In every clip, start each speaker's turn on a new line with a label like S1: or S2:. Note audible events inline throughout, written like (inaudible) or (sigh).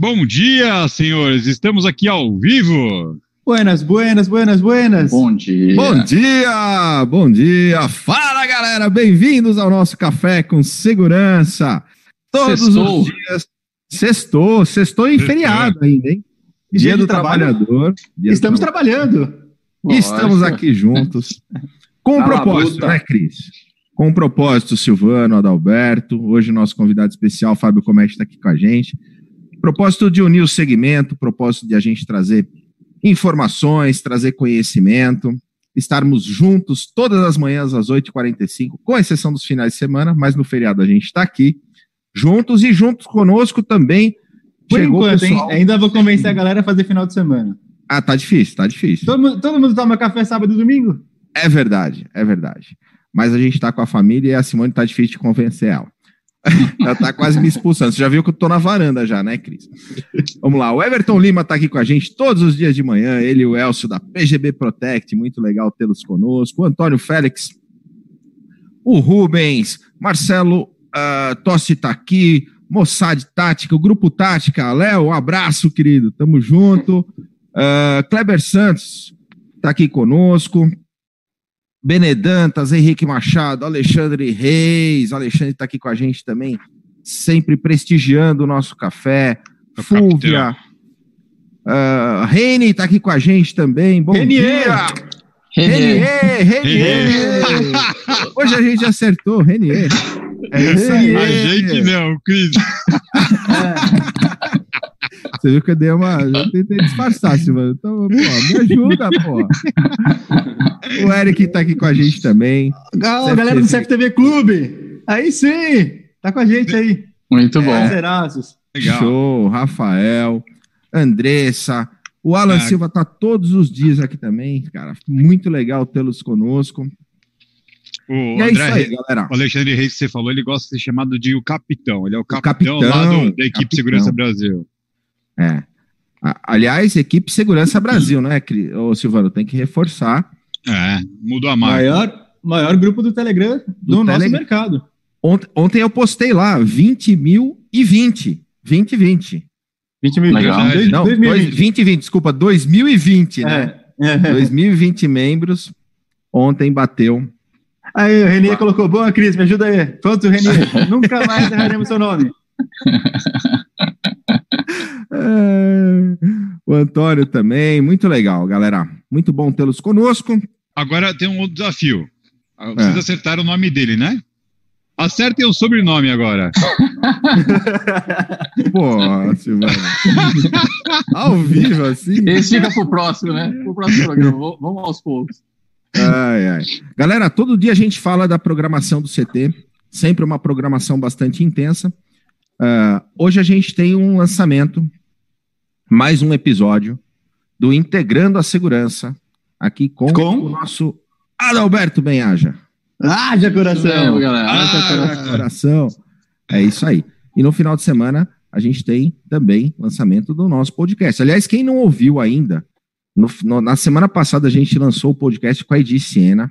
S1: Bom dia, senhores. Estamos aqui ao vivo.
S2: Buenas, buenas, buenas, buenas.
S3: Bom dia.
S4: Bom dia, bom dia. Fala, galera. Bem-vindos ao nosso Café com Segurança. Todos
S3: Sextou.
S4: os dias. Sextou, sextou em feriado ainda, hein? Dia,
S2: Dia de
S4: do
S2: trabalho.
S4: Trabalhador. Dia do
S2: Estamos
S4: trabalho.
S2: trabalhando.
S4: Estamos aqui juntos. Com um
S3: Na
S4: propósito, né, Cris? Com um propósito, Silvano, Adalberto. Hoje, nosso convidado especial, Fábio Comete, está aqui com a gente. Propósito de unir o segmento, propósito de a gente trazer informações, trazer conhecimento, estarmos juntos todas as manhãs às 8h45, com exceção dos finais de semana, mas no feriado a gente está aqui, juntos e juntos conosco também.
S2: Por
S4: chegou
S2: enquanto,
S4: pessoal-
S2: Ainda vou convencer a galera a fazer final de semana.
S4: Ah, tá difícil, tá difícil.
S2: Todo, mundo- todo mundo toma café sábado e domingo?
S4: É verdade, é verdade. Mas a gente tá com a família e a Simone tá difícil de convencer ela. (laughs) ela tá quase me expulsando. Você já viu que eu tô na varanda já, né, Cris? Vamos lá. O Everton Lima tá aqui com a gente todos os dias de manhã. Ele e o Elcio da PGB Protect. Muito legal tê-los conosco. O Antônio Félix. O Rubens. Marcelo ah, Tossi tá aqui. Mossad Tática, o Grupo Tática. Léo, um abraço, querido. Tamo junto. Ah, Kleber Santos tá aqui conosco. Benedantas, Henrique Machado, Alexandre Reis, Alexandre está aqui com a gente também, sempre prestigiando o nosso café.
S1: O
S4: Fúvia, uh, Reni está aqui com a gente também. Bom
S2: Renier.
S4: dia!
S3: Renier.
S4: Renier, Renier! Hoje a gente acertou, Renier. É isso aí.
S1: A gente não, Cris. (laughs)
S4: Você viu que eu dei uma. Eu tentei disfarçar, Silvano. Então, pô, me ajuda, pô. (laughs) O Eric está aqui com a gente também.
S2: Gal- galera do CFTV Clube. Aí sim. Tá com a gente aí.
S3: Muito bom.
S2: Prazeraços.
S1: Legal.
S4: Show, Rafael, Andressa, o Alan
S1: Ah.
S4: Silva tá todos os dias aqui também, cara. Muito legal tê-los conosco.
S1: O
S4: e é isso
S1: André,
S4: aí, galera.
S1: o Alexandre Reis que você falou, ele gosta de ser chamado de o capitão. Ele é o capitão,
S4: capitão,
S1: lá do- da equipe
S4: capitão.
S1: Segurança Brasil.
S4: É. Aliás, equipe Segurança Brasil, né, Ô, Silvano? Tem que reforçar.
S1: É, mudou a marca.
S2: Maior, maior grupo do Telegram do,
S4: Do
S2: nosso
S4: Telegram.
S2: mercado.
S4: Ont- ontem eu postei lá 20 mil e 20. 2020.
S2: 20 mil.
S3: Legal.
S2: Dois-
S4: Não,
S2: 2020.
S4: 2020, desculpa, 2020, né?
S2: É. É.
S4: 2020 membros. Ontem bateu
S2: Aí, o Renier colocou, boa, Cris, me ajuda aí. Pronto, Renier. (laughs) Nunca mais erraremos seu nome. (laughs)
S4: É, o Antônio também, muito legal, galera. Muito bom tê-los conosco.
S1: Agora tem um outro desafio. Ah, Vocês
S4: É.
S1: acertaram o nome dele, né? Acertem o sobrenome agora. (laughs)
S4: Pô, Silvano. (laughs) Ao vivo, assim.
S3: Esse fica pro próximo, né? Pro próximo programa. Vamos- aos poucos.
S4: Ai, ai. Galera, todo dia a gente fala da programação do CT, sempre uma programação bastante intensa. Ah, hoje a gente tem um lançamento, mais um episódio do Integrando a Segurança, aqui com,
S2: Com?
S4: o nosso Adalberto Benhaja.
S2: Haja coração.
S3: mesmo, galera. Essa coração.
S4: É isso aí. E no final de semana a gente tem também lançamento do nosso podcast. Aliás, quem não ouviu ainda, no- no- na semana passada a gente lançou o podcast com a Edi Siena,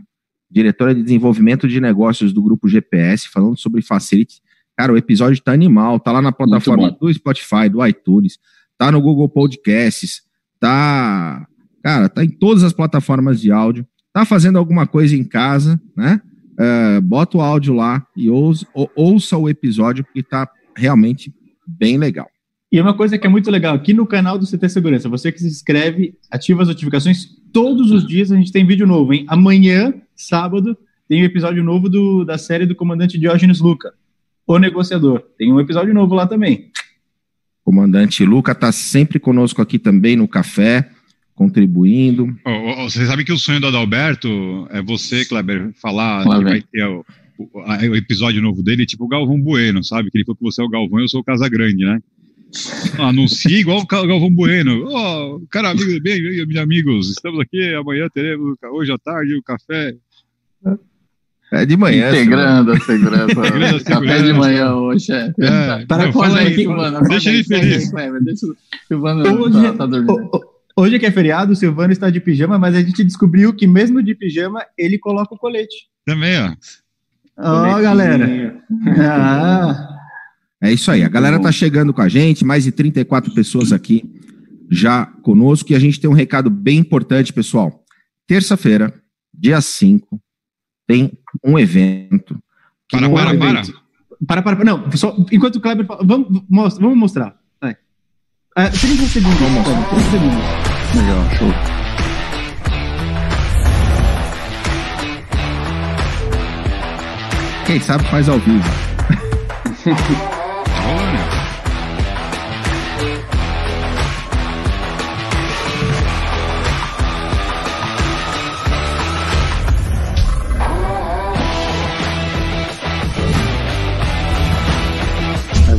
S4: diretora de desenvolvimento de negócios do grupo GPS, falando sobre Facility. Cara, o episódio tá animal, tá lá na plataforma do Spotify, do iTunes, tá no Google Podcasts, tá, cara, tá em todas as plataformas de áudio. Tá fazendo alguma coisa em casa, né? É, bota o áudio lá e ouça, ou- ouça o episódio, porque tá realmente bem legal.
S2: E uma coisa que é muito legal, aqui no canal do CT Segurança, você que se inscreve, ativa as notificações, todos os dias a gente tem vídeo novo, hein? Amanhã, sábado, tem um episódio novo do, da série do comandante Diógenes Luca, O Negociador. Tem um episódio novo lá também.
S4: Comandante Luca tá sempre conosco aqui também no café, contribuindo.
S1: Ô, ô, Você sabe que o sonho do Adalberto é você, Kleber, falar
S3: Lá
S1: que vai ter o, o- a- o episódio novo dele, tipo o Galvão Bueno, sabe? Que ele falou que você é o Galvão e eu sou o Casagrande, né? Anuncia igual o Galvão Bueno. Ó, cara, amigo, bem, bem, meus amigos, estamos aqui, amanhã teremos, hoje à tarde, o café.
S4: É de manhã.
S3: Integrando a segurança.
S1: Integrando
S3: Café de manhã hoje, chefe.
S1: É,
S2: Para
S1: não,
S2: com a
S1: aí,
S2: gente,
S3: Silvano.
S1: deixa ele feliz.
S3: Deixa o Silvano
S2: Hoje,
S3: tá, tá dormindo.
S2: hoje que é feriado, o Silvano está de pijama, mas a gente descobriu que mesmo de pijama, ele coloca o colete.
S1: Também, ó.
S2: Ó, galera. Ah,
S4: É isso aí. A galera tá chegando com a gente, mais de 34 pessoas aqui já conosco. E a gente tem um recado bem importante, pessoal. Terça-feira, dia 5, tem um evento.
S1: Para,
S4: é
S1: para,
S4: um
S1: para.
S4: evento-
S2: Para, para, para. Não, só, enquanto o Kleber fala, vamos, mostra, vamos mostrar. Vai. Ah, 30 segundos. Vamos mostrar. 30 segundos.
S3: Legal, show.
S4: Quem sabe faz ao vivo. (laughs)
S1: Tá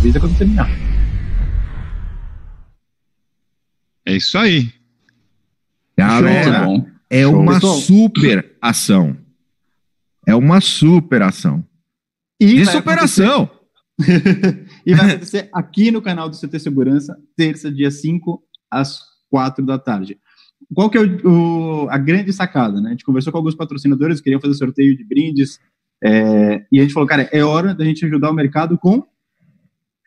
S2: Avisa quando terminar.
S1: É isso aí.
S4: Galera,
S3: bom.
S4: é
S2: Show.
S4: uma
S2: Pessoal.
S4: super ação. É uma super ação.
S2: E
S4: De superação. (laughs)
S2: e vai acontecer aqui no canal do CT Segurança, terça, dia 5, às 4 da tarde. Qual que é o, o- a grande sacada, né? A gente conversou com alguns patrocinadores, queriam fazer sorteio de brindes, é, e a gente falou, cara, é hora da gente ajudar o mercado com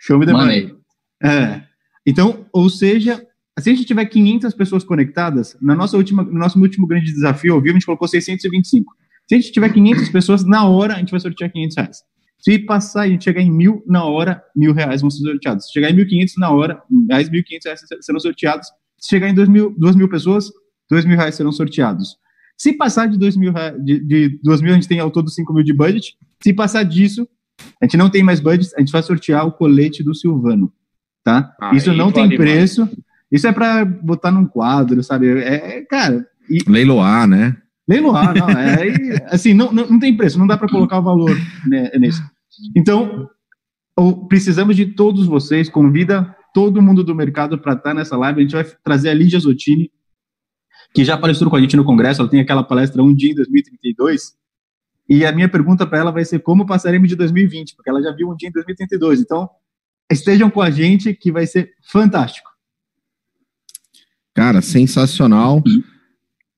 S2: Show Me The Money.
S3: Money.
S2: É. Então, ou seja, se a gente tiver 500 pessoas conectadas, na nossa última, no nosso último grande desafio ao vivo, a gente colocou 625. Se a gente tiver 500 pessoas, na hora a gente vai sortear 500 reais. Se passar e a gente chegar em mil, na hora, mil reais vão ser sorteados. Se chegar em 1.500, na hora, mais 1.500 reais serão sorteados. Se chegar em 2 mil, pessoas, 2 mil reais serão sorteados. Se passar de 2 mil, de, de 2 mil, a gente tem ao todo 5 mil de budget. Se passar disso, a gente não tem mais budget, a gente vai sortear o colete do Silvano, tá?
S3: Aí
S2: Isso não tem preço. Isso é para botar num quadro, sabe? É, cara, e
S4: Leiloar, né?
S2: leiloar, não, é, assim, não, não, não tem preço, não dá para colocar o valor né, nisso. Então, precisamos de todos vocês, convida todo mundo do mercado para estar nessa live, a gente vai trazer a Lídia Zottini, que já palestrou com a gente no congresso, ela tem aquela palestra Um Dia em 2032, e a minha pergunta para ela vai ser como passaremos de 2020, porque ela já viu Um Dia em 2032, então estejam com a gente que vai ser fantástico.
S4: Cara, sensacional.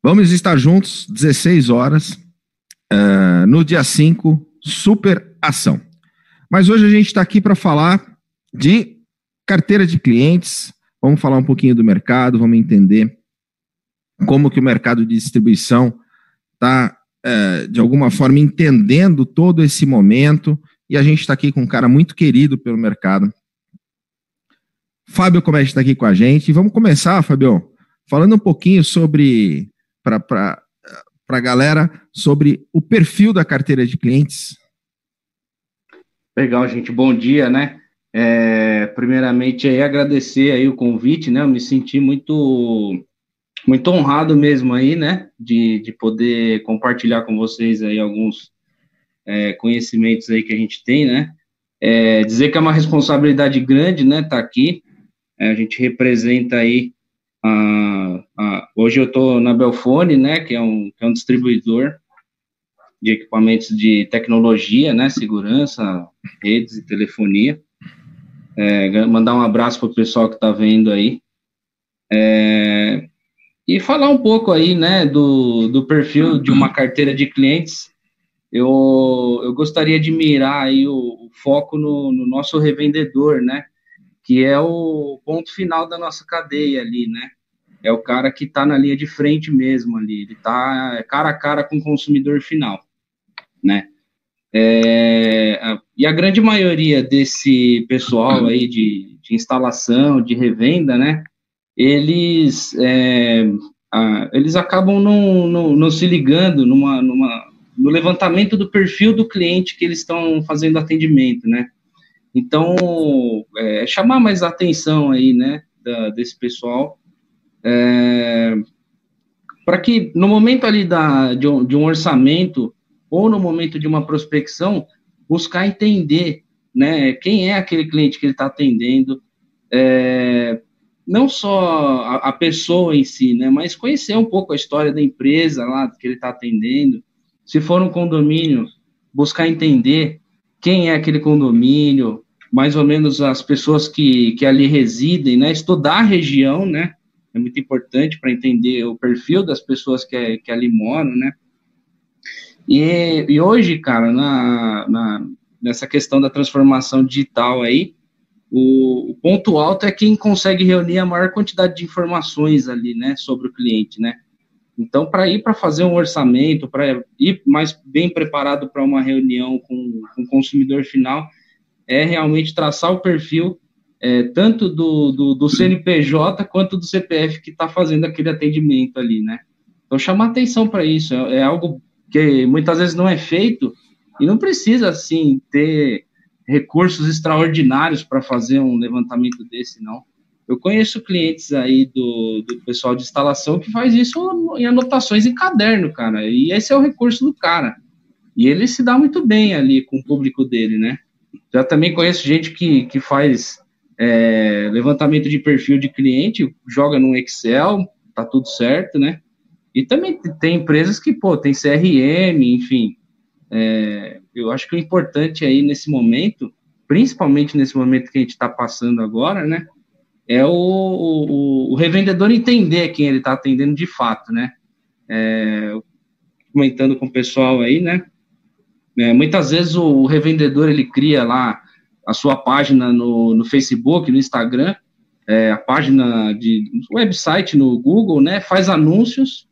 S4: Vamos estar juntos, 16 horas, eh, no dia 5, super ação. Mas hoje a gente está aqui para falar de carteira de clientes, vamos falar um pouquinho do mercado, vamos entender como que o mercado de distribuição está, de alguma forma, entendendo todo esse momento, e a gente está aqui com um cara muito querido pelo mercado, Fábio Comete está aqui com a gente. E vamos começar, Fábio, falando um pouquinho sobre, para a galera, sobre o perfil da carteira de clientes.
S5: Legal, gente. Bom dia, né? É, primeiramente, aí, agradecer aí o convite, né? Eu me senti muito, muito honrado mesmo aí, né? De, de poder compartilhar com vocês aí alguns é, conhecimentos aí que a gente tem, né? É, dizer que é uma responsabilidade grande, né? Tá aqui. É, a gente representa aí a, a- hoje eu estou na Belfone, né? Que é um, que é um distribuidor de equipamentos de tecnologia, né? Segurança, redes e telefonia. É, mandar um abraço para o pessoal que está vendo aí. É, e falar um pouco aí, né, do, do perfil de uma carteira de clientes. Eu, eu gostaria de mirar aí o, o foco no, no nosso revendedor, né, que é o ponto final da nossa cadeia ali, né. É o cara que está na linha de frente mesmo ali, ele está cara a cara com o consumidor final, né. É, e a grande maioria desse pessoal aí de, de instalação, de revenda, né, eles, é, a- eles acabam não, não, se ligando numa, numa, no levantamento do perfil do cliente que eles estão fazendo atendimento, né. Então, é, chamar mais atenção aí, né, da- desse pessoal, para que no momento ali da, de, um, de um orçamento ou no momento de uma prospecção, buscar entender né, quem é aquele cliente que ele está atendendo, é, não só a, a pessoa em si, né, mas conhecer um pouco a história da empresa lá que ele está atendendo. Se for um condomínio, buscar entender quem é aquele condomínio, mais ou menos as pessoas que, que ali residem, né, estudar a região, né, é muito importante para entender o perfil das pessoas que, que ali moram, né, e, e hoje, cara, na, na, nessa questão da transformação digital aí, o, o, ponto alto é quem consegue reunir a maior quantidade de informações ali, né, sobre o cliente, né? Então, para ir para fazer um orçamento, para ir mais bem preparado para uma reunião com, com o consumidor final, é realmente traçar o perfil é, tanto do, do, do, CNPJ quanto do CPF que está fazendo aquele atendimento ali, né? Então, chamar atenção para isso, é, é, algo que muitas vezes não é feito e não precisa, assim, ter recursos extraordinários para fazer um levantamento desse, não. Eu conheço clientes aí do, do pessoal de instalação que faz isso em anotações em caderno, cara, e esse é o recurso do cara. E ele se dá muito bem ali com o público dele, né? Já também conheço gente que, que faz é, levantamento de perfil de cliente, joga no Excel, tá tudo certo, né? E também tem empresas que, pô, tem CRM, enfim. É, eu acho que o importante aí nesse momento, principalmente nesse momento que a gente está passando agora, né? É o, o, o, revendedor entender quem ele está atendendo de fato, né? É, comentando com o pessoal aí, né? É, muitas vezes o, o revendedor ele cria lá a sua página no, no Facebook, no Instagram, é, a página de website no Google, né? Faz anúncios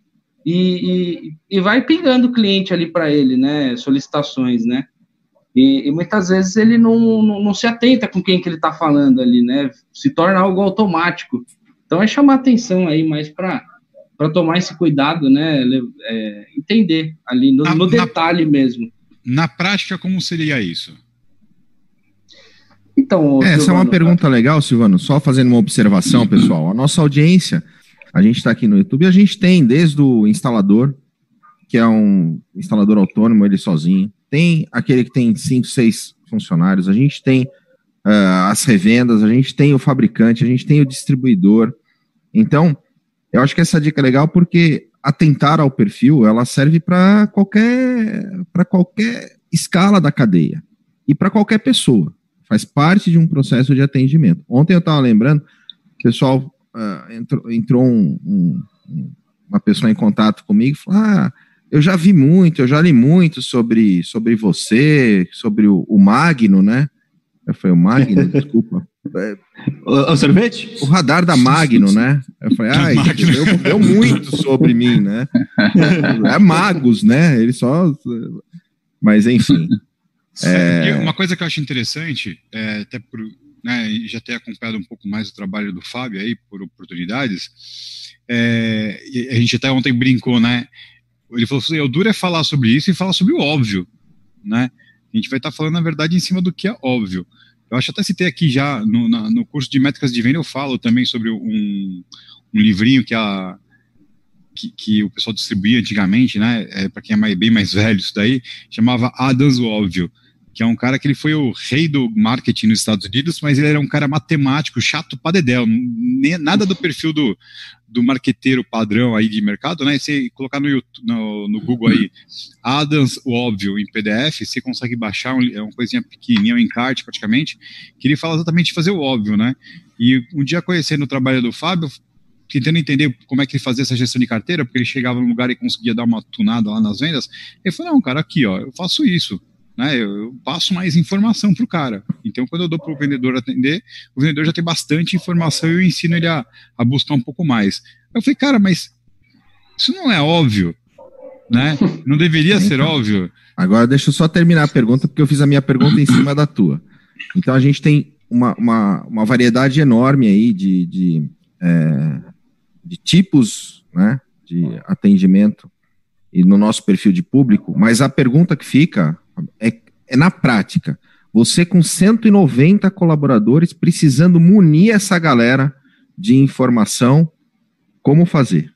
S5: e, e, e vai pingando o cliente ali para ele, né? Solicitações, né? E, e, muitas vezes ele não, não, não, se atenta com quem que ele está falando ali, né? Se torna algo automático. Então é chamar atenção aí mais para para tomar esse cuidado, né? É, entender ali no, no detalhe na, mesmo.
S1: Na prática, como seria isso?
S4: Então, é, essa é uma pergunta legal, Silvano. Só fazendo uma observação, (clears throat) pessoal. A nossa audiência, a gente está aqui no YouTube, a gente tem desde o instalador, que é um instalador autônomo, ele sozinho. Tem aquele que tem cinco, seis funcionários. A gente tem uh, as revendas, a gente tem o fabricante, a gente tem o distribuidor. Então, eu acho que essa dica é legal porque atentar ao perfil, ela serve para qualquer para qualquer escala da cadeia e para qualquer pessoa faz parte de um processo de atendimento. Ontem eu estava lembrando, o pessoal uh, entrou, entrou um, um, uma pessoa em contato comigo e falou: Ah, eu já vi muito, eu já li muito sobre, sobre você, sobre o, o Magno, né? Eu falei, o Magno, (laughs) desculpa.
S2: O, o, sorvete?
S4: O radar da Magno, né? Eu falei, (laughs) ai, deu, deu muito sobre mim, né? É magos, né? Ele só. Mas enfim.
S1: É... Uma coisa que eu acho interessante, é, até por né, já ter acompanhado um pouco mais o trabalho do Fábio aí, por oportunidades, é, a gente até ontem brincou, né? Ele falou assim: o duro é falar sobre isso e falar sobre o óbvio, né? A gente vai estar tá falando, na verdade, em cima do que é óbvio. Eu acho até citei aqui já, no, na, no curso de métricas de venda, eu falo também sobre um, um livrinho que a, que, que, o pessoal distribuía antigamente, né? É, para quem é mais, bem mais velho, isso daí, chamava Adams o Óbvio que é um cara que ele foi o rei do marketing nos Estados Unidos, mas ele era um cara matemático, chato pra dedéu, nada do perfil do, do marqueteiro padrão aí de mercado, né? Você colocar no, YouTube, no, no Google aí, Adams, o óbvio, em PDF, você consegue baixar, um, é uma coisinha pequenininha, um encarte praticamente, que ele fala exatamente fazer o óbvio, né? E um dia conhecendo o trabalho do Fábio, tentando entender como é que ele fazia essa gestão de carteira, porque ele chegava num lugar e conseguia dar uma tunada lá nas vendas, ele falou, não, cara, aqui, ó, eu faço isso, né? Eu, eu passo mais informação para o cara. Então, quando eu dou para o vendedor atender, o vendedor já tem bastante informação e eu ensino ele a, a buscar um pouco mais. Eu falei, cara, mas isso não é óbvio, né? Não deveria (laughs) então, ser óbvio.
S4: Agora, deixa eu só terminar a pergunta, porque eu fiz a minha pergunta em cima da tua. Então, a gente tem uma, uma, uma variedade enorme aí de, de, é, de tipos né, de atendimento e no nosso perfil de público, mas a pergunta que fica é, é na prática. Você com 190 colaboradores precisando munir essa galera de informação, como fazer?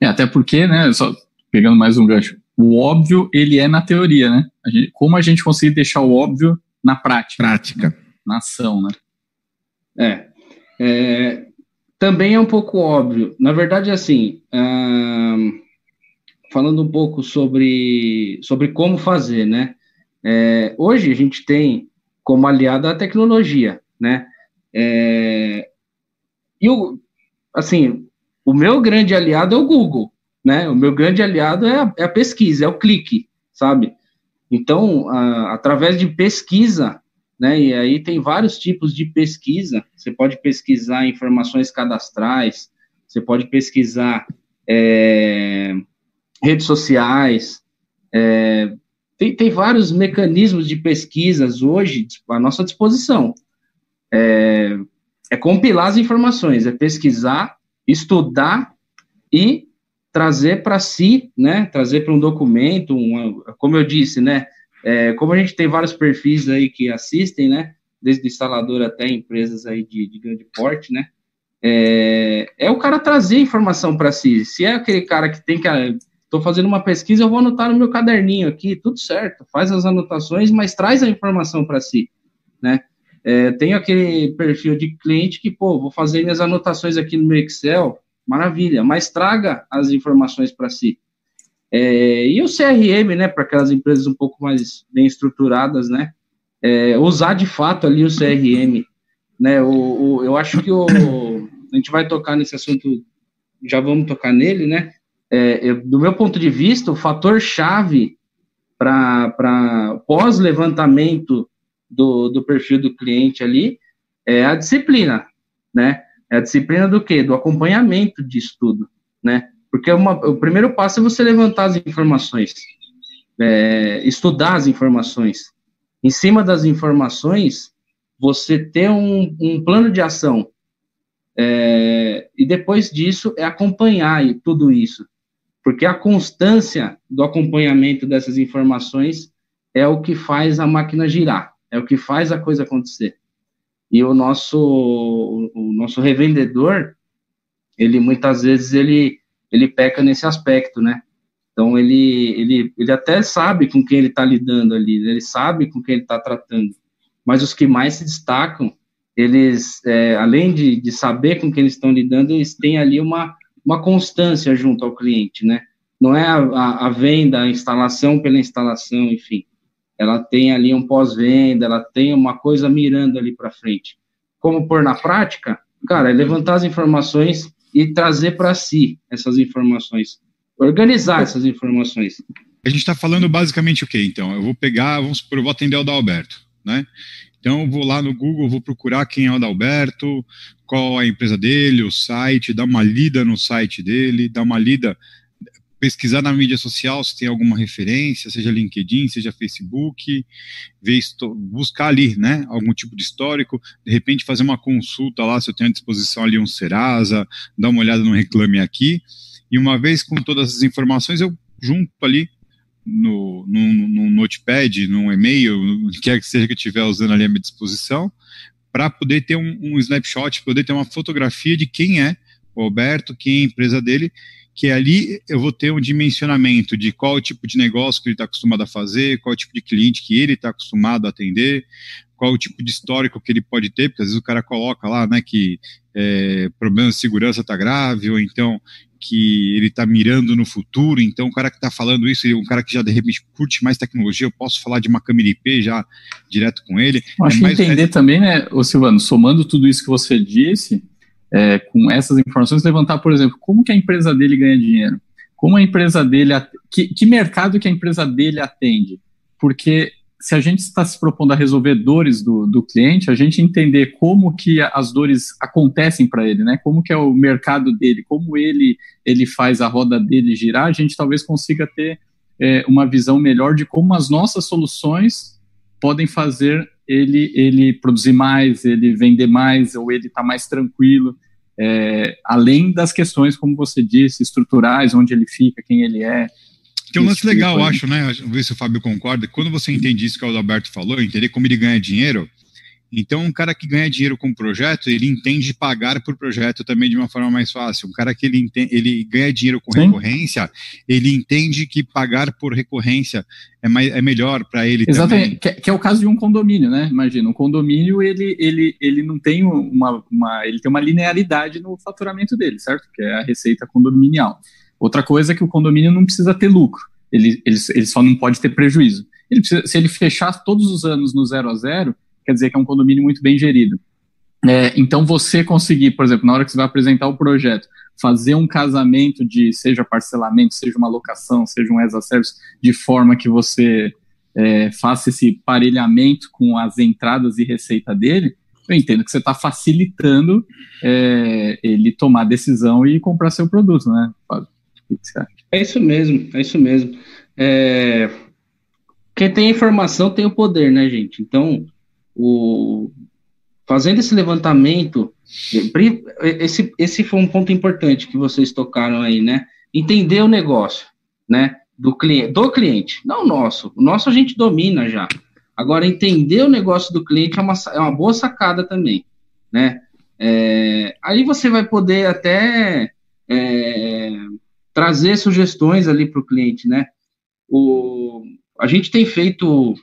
S2: É, até porque, né, só pegando mais um gancho, o óbvio, ele é na teoria, né? A gente, como a gente conseguir deixar o óbvio na prática?
S4: Prática.
S2: Na, na ação, né?
S5: É, é, também é um pouco óbvio. Na verdade, assim, hum, falando um pouco sobre, sobre como fazer, né? É, hoje a gente tem como aliado a tecnologia, né? É, e o, assim, o meu grande aliado é o Google, né? O meu grande aliado é a, é a pesquisa, é o clique, sabe? Então, a, através de pesquisa, né? E aí tem vários tipos de pesquisa. Você pode pesquisar informações cadastrais, você pode pesquisar é, redes sociais, é, tem, tem vários mecanismos de pesquisas hoje à nossa disposição. É, é compilar as informações, é pesquisar, estudar e trazer para si, né? Trazer para um documento, uma, como eu disse, né? É, como a gente tem vários perfis aí que assistem, né? Desde instalador até empresas aí de, de grande porte, né? É, é, o cara trazer informação para si. Se é aquele cara que tem que Estou fazendo uma pesquisa, eu vou anotar no meu caderninho aqui, tudo certo. Faz as anotações, mas traz a informação para si, né? É, tem aquele perfil de cliente que, pô, vou fazer minhas anotações aqui no meu Excel, maravilha, mas traga as informações para si. É, e o CRM, né, para aquelas empresas um pouco mais bem estruturadas, né, é, usar de fato ali o CRM, né, o, o, eu acho que o, a gente vai tocar nesse assunto, já vamos tocar nele, né, é, eu, do meu ponto de vista, o fator chave para pós-levantamento do, do perfil do cliente ali é a disciplina, né? É a disciplina do quê? Do acompanhamento de estudo, né? Porque uma, o primeiro passo é você levantar as informações, é, estudar as informações. Em cima das informações, você ter um, um plano de ação. É, e depois disso, é acompanhar tudo isso. Porque a constância do acompanhamento dessas informações é o que faz a máquina girar, é o que faz a coisa acontecer. E o nosso, o nosso revendedor, ele muitas vezes ele, ele peca nesse aspecto, né? Então ele, ele, ele até sabe com quem ele está lidando ali, ele sabe com quem ele está tratando. Mas os que mais se destacam, eles, é, além de, de saber com quem eles estão lidando, eles têm ali uma, uma constância junto ao cliente, né? Não é a, a, a venda, a instalação pela instalação, enfim. Ela tem ali um pós-venda, ela tem uma coisa mirando ali para frente. Como pôr na prática? Cara, é levantar as informações e trazer para si essas informações. Organizar essas informações.
S1: A gente está falando basicamente o quê, então? Eu vou pegar, vamos supor, eu vou atender o Dalberto, né? Então, eu vou lá no Google, vou procurar quem é o Adalberto, qual a empresa dele, o site, dar uma lida no site dele, dar uma lida, pesquisar na mídia social se tem alguma referência, seja LinkedIn, seja Facebook, ver, buscar ali, né, algum tipo de histórico, de repente fazer uma consulta lá, se eu tenho à disposição ali um Serasa, dar uma olhada no Reclame Aqui, e uma vez com todas as informações, eu junto ali no, no, no notepad, no e-mail, quer que seja que eu estiver usando ali à minha disposição, para poder ter um, um, snapshot, poder ter uma fotografia de quem é o Alberto, quem é a empresa dele, que ali eu vou ter um dimensionamento de qual o tipo de negócio que ele está acostumado a fazer, qual o tipo de cliente que ele está acostumado a atender, qual o tipo de histórico que ele pode ter, porque às vezes o cara coloca lá, né, que é, problema de segurança está grave, ou então que ele está mirando no futuro, então o cara que está falando isso, é um cara que já de repente curte mais tecnologia, eu posso falar de uma câmera IP já direto com ele.
S3: Eu acho é mais, que entender também, né, ô Silvano, somando tudo isso que você disse, é, com essas informações, levantar, por exemplo, como que a empresa dele ganha dinheiro, como a empresa dele, que, que mercado que a empresa dele atende, porque se a gente está se propondo a resolver dores do, do cliente, a gente entender como que as dores acontecem para ele, né? Como que é o mercado dele, como ele ele faz a roda dele girar, a gente talvez consiga ter é, uma visão melhor de como as nossas soluções podem fazer ele ele produzir mais, ele vender mais, ou ele estar tá mais tranquilo. É, além das questões, como você disse, estruturais, onde ele fica, quem ele é,
S1: tem um lance legal, eu acho, né? Vamos ver se o Fábio concorda. Quando você entende isso que o Alberto falou, entender como ele ganha dinheiro, então um cara que ganha dinheiro com o projeto, ele entende pagar por projeto também de uma forma mais fácil. Um cara que ele, entende, ele ganha dinheiro com Sim. recorrência, ele entende que pagar por recorrência é, mais, é melhor para ele
S3: Exatamente, que, que, é o caso de um condomínio, né? Imagina, um condomínio, ele, ele, ele não tem uma, uma, ele tem uma linearidade no faturamento dele, certo? Que é a receita condominial. Outra coisa é que o condomínio não precisa ter lucro, ele, ele, ele só não pode ter prejuízo. Ele precisa, se ele fechar todos os anos no zero a zero, quer dizer que é um condomínio muito bem gerido. É, então, você conseguir, por exemplo, na hora que você vai apresentar o projeto, fazer um casamento de, seja parcelamento, seja uma locação, seja um as a service, de forma que você é, faça esse parelhamento com as entradas e receita dele, eu entendo que você está facilitando é, ele tomar decisão e comprar seu produto, né?
S5: É isso mesmo, é isso mesmo. É... Quem tem informação tem o poder, né, gente? Então, o... fazendo esse levantamento, esse, esse foi um ponto importante que vocês tocaram aí, né? Entender o negócio, né? Do cliente, do cliente, não o nosso. O nosso a gente domina já. Agora, entender o negócio do cliente é uma, é uma boa sacada também, né? É, aí você vai poder até é, trazer sugestões ali para o cliente, né? O, a gente tem feito,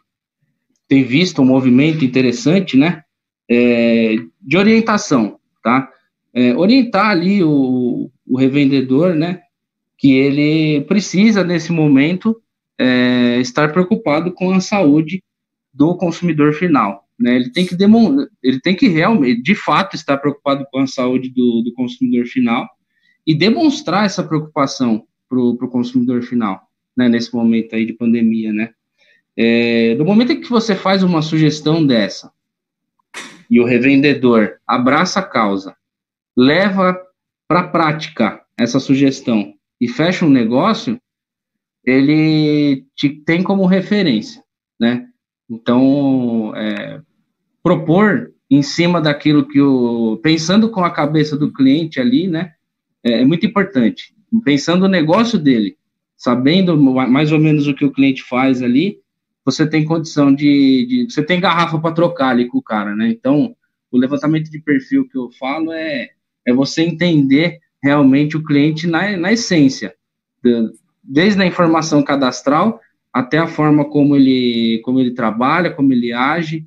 S5: tem visto um movimento interessante, né? É, de orientação, tá? É, orientar ali o, o revendedor, né? Que ele precisa, nesse momento, é, estar preocupado com a saúde do consumidor final. Né? Ele tem que ele tem que realmente, de fato, estar preocupado com a saúde do, do consumidor final e demonstrar essa preocupação para o consumidor final, né? Nesse momento aí de pandemia, né? É, no momento em que você faz uma sugestão dessa e o revendedor abraça a causa, leva para a prática essa sugestão e fecha um negócio, ele te tem como referência, né? Então, é, propor em cima daquilo que o. pensando com a cabeça do cliente ali, né? É, é muito importante. Pensando no negócio dele, sabendo mais ou menos o que o cliente faz ali, você tem condição de. de você tem garrafa para trocar ali com o cara, né? Então, o levantamento de perfil que eu falo é, é você entender realmente o cliente na, na essência, desde a informação cadastral até a forma como ele, como ele trabalha, como ele age,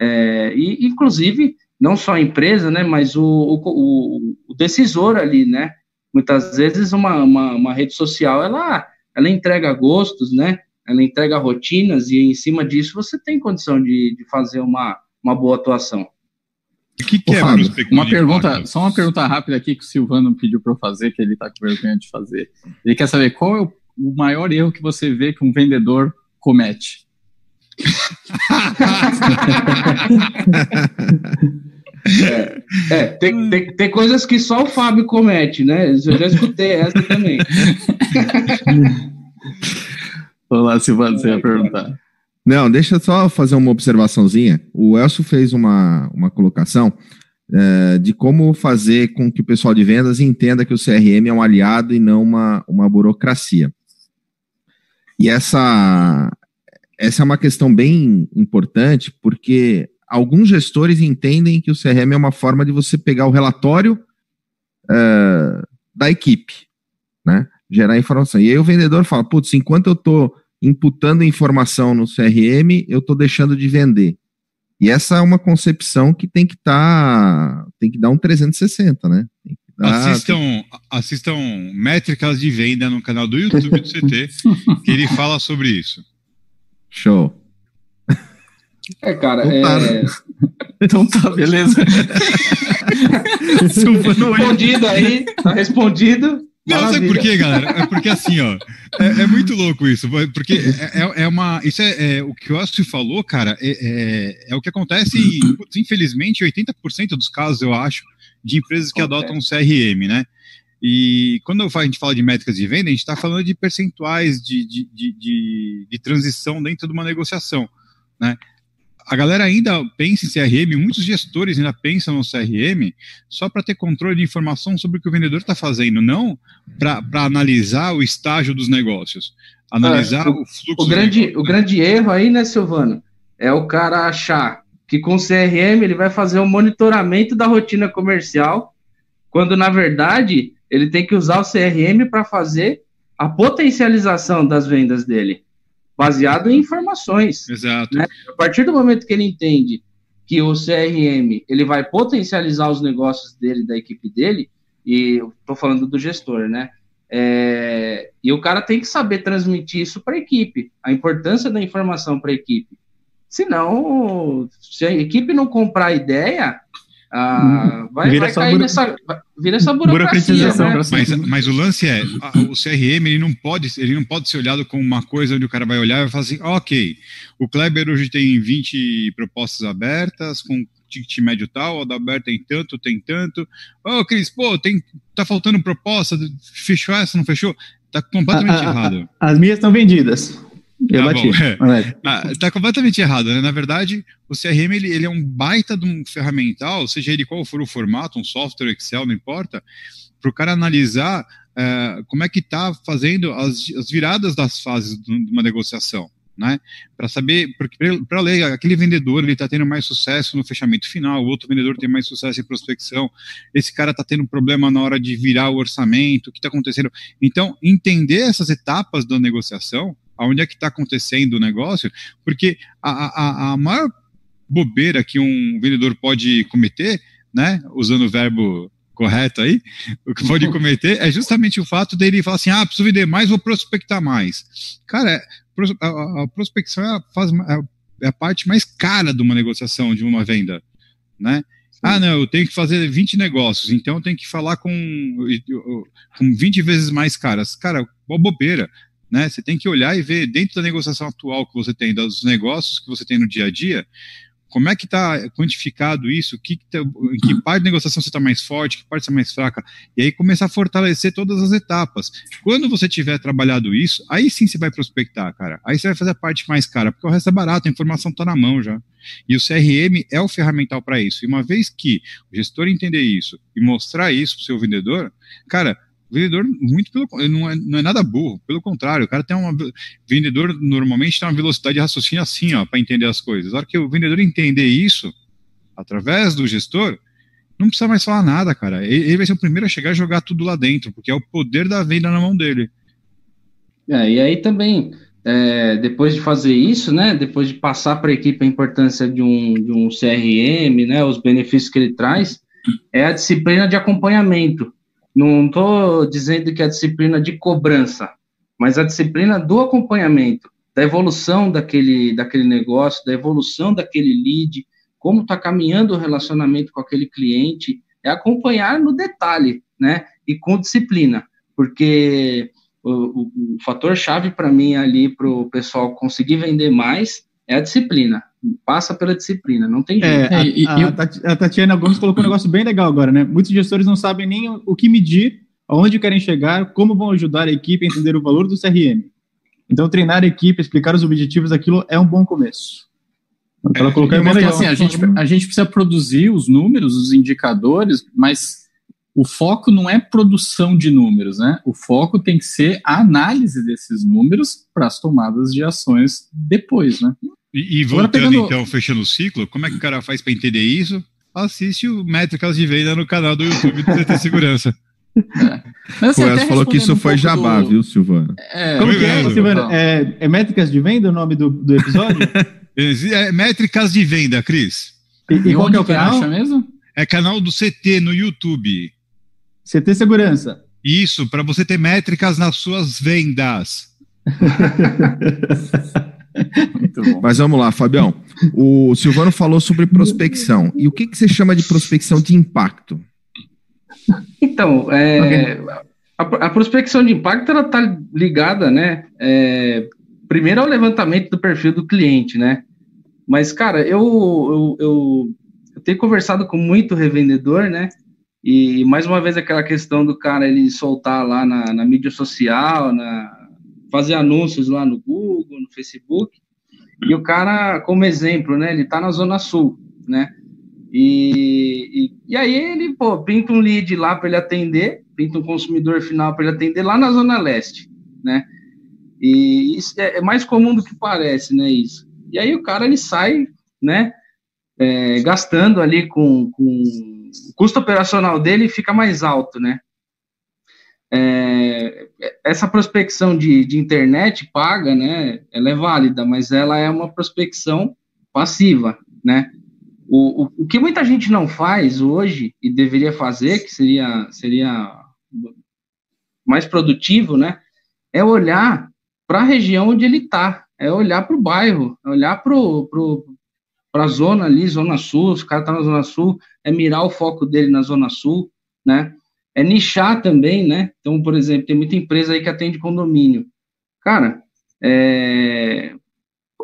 S5: é, e inclusive não só a empresa, né, mas o, o, o decisor ali, né, muitas vezes uma, uma, uma, rede social, ela, ela entrega gostos, né, ela entrega rotinas, e em cima disso você tem condição de, de fazer uma, uma boa atuação.
S3: O que, que é Fábio, uma pergunta, só uma pergunta rápida aqui que o Silvano pediu para eu fazer, que ele está com vergonha de fazer. Ele quer saber qual é o o maior erro que você vê que um vendedor comete? (laughs) (laughs) (laughs)
S5: É, é tem, tem, tem, coisas que só o Fábio comete, né? Eu já escutei essa também. (laughs)
S3: Vamos lá, Silvano, você ia perguntar.
S4: Não, deixa só fazer uma observaçãozinha. O Elcio fez uma, uma colocação é, de como fazer com que o pessoal de vendas entenda que o CRM é um aliado e não uma, uma burocracia. E essa, essa é uma questão bem importante, porque alguns gestores entendem que o CRM é uma forma de você pegar o relatório uh, da equipe, né? Gerar informação. E aí o vendedor fala, putz, enquanto eu estou imputando informação no CRM, eu estou deixando de vender. E essa é uma concepção que tem que estar, tá, tem que dar um 360, né?
S1: assistam, assistam métricas de venda no canal do YouTube do CT, que ele fala sobre isso.
S4: Show.
S5: É, cara, então tá, é... (laughs)
S3: Então tá, beleza. (laughs)
S5: respondido aí, tá respondido.
S1: Não, Maravilha. sabe por quê, galera? É porque assim, ó, é, é muito louco isso, porque é, é, é uma, isso é, é, o que o Astro falou, cara, é, é, é, o que acontece, infelizmente, 80% dos casos, eu acho, de empresas que okay. adotam CRM, né? E quando a gente fala de métricas de venda, a gente está falando de percentuais de, de, de, de, de transição dentro de uma negociação, né? A galera ainda pensa em CRM, muitos gestores ainda pensam no CRM só para ter controle de informação sobre o que o vendedor está fazendo, não para analisar o estágio dos negócios, analisar é, o, o, fluxo.
S5: O grande, o grande erro aí, né, Silvano, é o cara achar que com CRM ele vai fazer um monitoramento da rotina comercial, quando na verdade ele tem que usar o CRM para fazer a potencialização das vendas dele, baseado em informações.
S1: Exato.
S5: Né? A partir do momento que ele entende que o CRM ele vai potencializar os negócios dele, da equipe dele, e estou falando do gestor, né? É, e o cara tem que saber transmitir isso para a equipe, a importância da informação para a equipe. Senão, se a equipe não comprar a ideia, Ah, vai, vira vai cair nessa, vira essa burocracia. Né?
S1: Mas, mas, o lance é, o CRM ele não pode, ele não pode ser olhado como uma coisa onde o cara vai olhar e vai falar assim, ok, o Kleber hoje tem 20 propostas abertas com ticket médio tal, o da aberta tem tanto, tem tanto. Ô, oh, Cris, pô, tem, tá faltando proposta, fechou essa, não fechou? Tá completamente errado.
S2: As minhas estão vendidas. Eu
S1: tá bati. É. (laughs) Ah, tá completamente errado, né? Na verdade, o CRM ele, ele, é um baita de um ferramental, seja ele qual for o formato, um software, Excel, não importa, para o cara analisar é, como é que está fazendo as, as, viradas das fases de uma negociação. Né, para saber, porque para ler, aquele vendedor ele está tendo mais sucesso no fechamento final, o outro vendedor tem mais sucesso em prospecção, esse cara está tendo um problema na hora de virar o orçamento, o que está acontecendo. Então, entender essas etapas da negociação aonde é que está acontecendo o negócio, porque a, a, a maior bobeira que um vendedor pode cometer, né, usando o verbo correto aí, o que pode (laughs) cometer é justamente o fato dele falar assim, ah, preciso vender mais, vou prospectar mais. Cara, a, a prospecção é a, faz, é a parte mais cara de uma negociação, de uma venda, né? Ah, não, eu tenho que fazer 20 negócios, então eu tenho que falar com, com 20 vezes mais caras. Cara, uma bobeira né? Você tem que olhar e ver dentro da negociação atual que você tem, dos negócios que você tem no dia a dia, como é que está quantificado isso, que que tá, em que (coughs) parte da negociação você está mais forte, que parte está mais fraca, e aí começar a fortalecer todas as etapas. Quando você tiver trabalhado isso, aí sim você vai prospectar, cara. Aí você vai fazer a parte mais cara, porque o resto é barato, a informação está na mão já. E o CRM é o ferramental para isso. E uma vez que o gestor entender isso e mostrar isso para o seu vendedor, cara, o vendedor, muito pelo não é, não é nada burro, pelo contrário, o cara tem uma. vendedor normalmente tem uma velocidade de raciocínio assim, ó, para entender as coisas. A hora que o vendedor entender isso, através do gestor, não precisa mais falar nada, cara. Ele, vai ser o primeiro a chegar e jogar tudo lá dentro, porque é o poder da venda na mão dele.
S5: É, e aí também, é, depois de fazer isso, né, depois de passar para a equipe a importância de um, de um CRM, né, os benefícios que ele traz, é a disciplina de acompanhamento. Não estou dizendo que a disciplina de cobrança, mas a disciplina do acompanhamento, da evolução daquele, daquele negócio, da evolução daquele lead, como está caminhando o relacionamento com aquele cliente, é acompanhar no detalhe, né? E com disciplina, porque o, o, o fator chave para mim ali para o pessoal conseguir vender mais é a disciplina passa pela disciplina, não tem jeito. É,
S2: a, a, a, Tatiana Gomes colocou um negócio bem legal agora, né? Muitos gestores não sabem nem o que medir, aonde querem chegar, como vão ajudar a equipe a entender o valor do CRM. Então, treinar a equipe, explicar os objetivos daquilo é um bom começo.
S3: Então, ela colocou é, assim, a, gente, a gente precisa produzir os números, os indicadores, mas o foco não é produção de números, né? O foco tem que ser a análise desses números para as tomadas de ações depois, né?
S1: E, e voltando pegando... então, fechando o ciclo, como é que o cara faz para entender isso? Assiste o Métricas de Venda no canal do YouTube do CT Segurança. (laughs)
S4: É. Mas, assim, Pô, falou que isso um foi jabá, do... viu, Silvano?
S2: É, como que é, Silvano? É, é, Métricas de Venda o nome do, do episódio? (laughs)
S1: é Métricas de Venda, Cris.
S2: E, e, e qual que é o canal? mesmo?
S1: É canal do CT no YouTube.
S2: CT Segurança.
S1: Isso, para você ter métricas nas suas vendas. (laughs)
S4: Mas vamos lá, Fabião. O Silvano falou sobre prospecção. E o que, que você chama de prospecção de impacto?
S5: Então, é, a, a, prospecção de impacto ela está ligada, né? É, primeiro ao levantamento do perfil do cliente, né? Mas, cara, eu, eu, eu, eu tenho conversado com muito revendedor, né? E mais uma vez aquela questão do cara ele soltar lá na, na mídia social, na, fazer anúncios lá no Google, no Facebook. E o cara, como exemplo, né, ele tá na Zona Sul, né? E, e, e aí ele, pô, pinta um lead lá para ele atender, pinta um consumidor final para ele atender lá na Zona Leste, né? E isso é, é, mais comum do que parece, né, isso. E aí o cara, ele sai, né, é, gastando ali com, com o custo operacional dele fica mais alto, né? É, essa prospecção de, de internet paga, né, ela é válida, mas ela é uma prospecção passiva, né? O, o, o que muita gente não faz hoje e deveria fazer, que seria, seria mais produtivo, né, é olhar para a região onde ele está, é olhar para o bairro, é olhar para a zona ali, Zona Sul, os caras estão tá na Zona Sul, é mirar o foco dele na Zona Sul, né? É nichar também, né? Então, por exemplo, tem muita empresa aí que atende condomínio. Cara, é...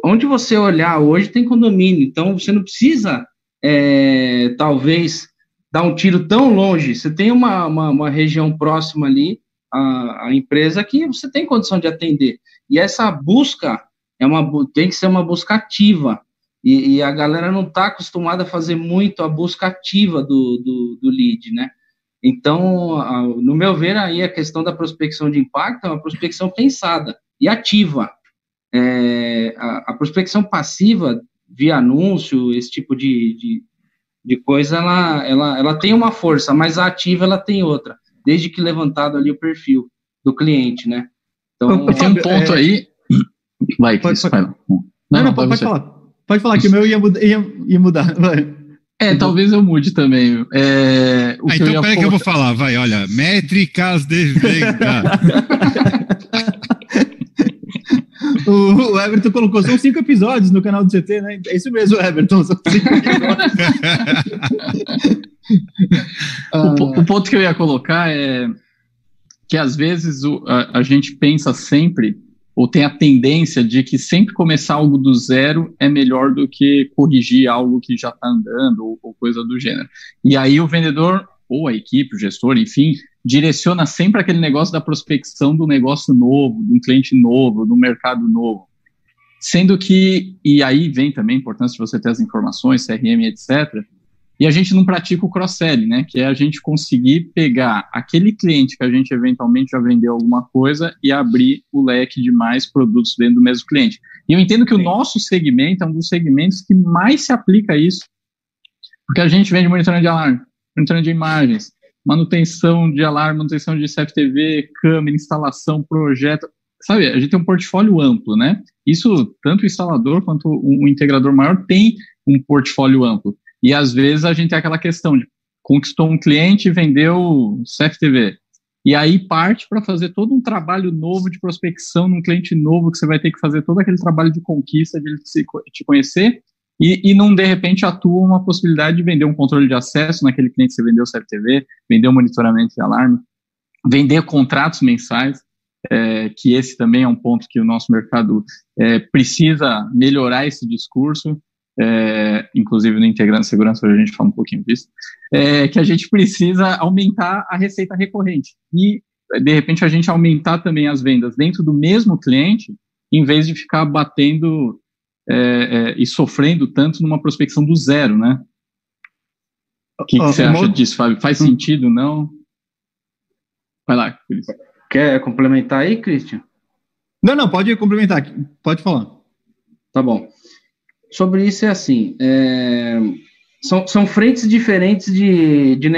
S5: onde você olhar hoje tem condomínio, então você não precisa, é, talvez, dar um tiro tão longe. Você tem uma, uma, uma região próxima ali, a, a, empresa que você tem condição de atender. E essa busca é uma, tem que ser uma busca ativa. E, e a galera não está acostumada a fazer muito a busca ativa do, do, do lead, né? Então, no meu ver, aí a questão da prospecção de impacto é uma prospecção pensada e ativa. É, a, a, prospecção passiva, via anúncio, esse tipo de, de, de, coisa, ela, ela, ela tem uma força, mas a ativa ela tem outra, desde que levantado ali o perfil do cliente, né?
S3: Então, tem um ponto é... aí. Vai,
S2: pode, pode... Não, não, não pode, pode falar. Pode falar que o meu ia, muda, ia, ia mudar. Vai.
S3: É, talvez eu mude também. É,
S1: ah, então, peraí que eu vou falar. Vai, olha, métricas de venda. (laughs)
S2: o, o Everton colocou, são cinco episódios no canal do CT, né? É isso mesmo, Everton, são cinco episódios. (laughs)
S3: o, o, ponto que eu ia colocar é que às vezes o, a, a gente pensa sempre ou tem a tendência de que sempre começar algo do zero é melhor do que corrigir algo que já está andando ou, ou, coisa do gênero. E aí o vendedor ou a equipe, o gestor, enfim, direciona sempre aquele negócio da prospecção do negócio novo, de um cliente novo, do mercado novo. Sendo que, e aí vem também a importância de você ter as informações, CRM, etc., e a gente não pratica o cross-selling, né? Que é a gente conseguir pegar aquele cliente que a gente eventualmente já vendeu alguma coisa e abrir o leque de mais produtos dentro do mesmo cliente. E eu entendo que Sim. o nosso segmento é um dos segmentos que mais se aplica a isso. Porque a gente vende monitoramento de alarme, monitoramento de imagens, manutenção de alarme, manutenção de CFTV, câmera, instalação, projeto. Sabe, a gente tem um portfólio amplo, né? Isso, tanto o instalador quanto o integrador maior tem um portfólio amplo. E às vezes a gente tem aquela questão de conquistou um cliente e vendeu CFTV. E aí parte para fazer todo um trabalho novo de prospecção num cliente novo, que você vai ter que fazer todo aquele trabalho de conquista, de ele te conhecer, e, e não de repente atua uma possibilidade de vender um controle de acesso naquele cliente que você vendeu CFTV, vender um monitoramento de alarme, vender contratos mensais, é, que esse também é um ponto que o nosso mercado é, precisa melhorar esse discurso é, inclusive no Integrando Segurança, hoje a gente fala um pouquinho disso, é, que a gente precisa aumentar a receita recorrente. E, de repente, a gente aumentar também as vendas dentro do mesmo cliente, em vez de ficar batendo é, é e sofrendo tanto numa prospecção do zero, né? O que, que você acha disso, Fábio? Faz hum. sentido, não? Vai lá,
S5: Cris. Quer complementar aí, Christian?
S2: Não, não, pode complementar, pode falar.
S5: Tá bom sobre isso é assim: é, são, são frentes diferentes de, de,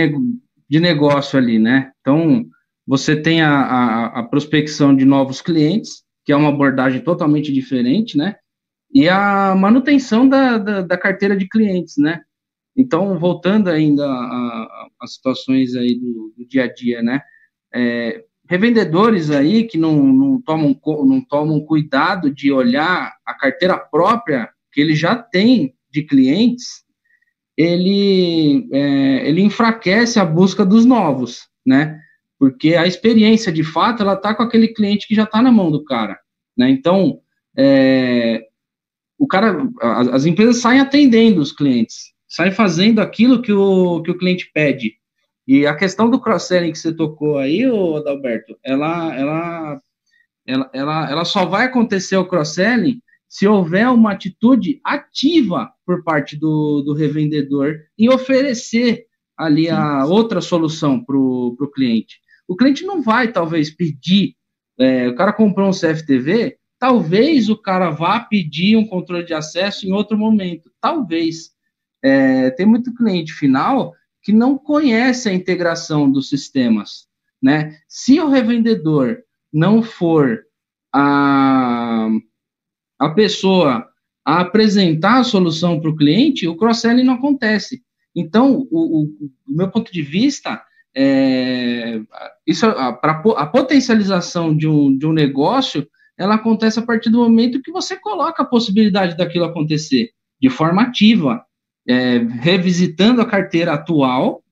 S5: de negócio ali, né? Então, você tem a, a, a, prospecção de novos clientes, que é uma abordagem totalmente diferente, né? E a manutenção da, da, da carteira de clientes, né? Então, voltando ainda às situações aí do, do, dia a dia, né? É, revendedores aí que não, não, tomam, não tomam cuidado de olhar a carteira própria que ele já tem de clientes, ele, é, ele enfraquece a busca dos novos, né? Porque a experiência, de fato, ela está com aquele cliente que já está na mão do cara, né? Então, é, o cara, as, as, empresas saem atendendo os clientes, saem fazendo aquilo que o, que o cliente pede. E a questão do cross-selling que você tocou aí, Adalberto, ela, ela, ela, ela, ela só vai acontecer o cross-selling se houver uma atitude ativa por parte do, do revendedor em oferecer ali Sim. a outra solução para o cliente. O cliente não vai, talvez, pedir. É, o cara comprou um CFTV, talvez o cara vá pedir um controle de acesso em outro momento. Talvez. É, tem muito cliente final que não conhece a integração dos sistemas. Né? Se o revendedor não for a a pessoa a apresentar a solução para o cliente, o cross-selling não acontece. Então, o, o, o, meu ponto de vista, é, isso, a, a potencialização de um, de um negócio, ela acontece a partir do momento que você coloca a possibilidade daquilo acontecer de forma ativa, é, revisitando a carteira atual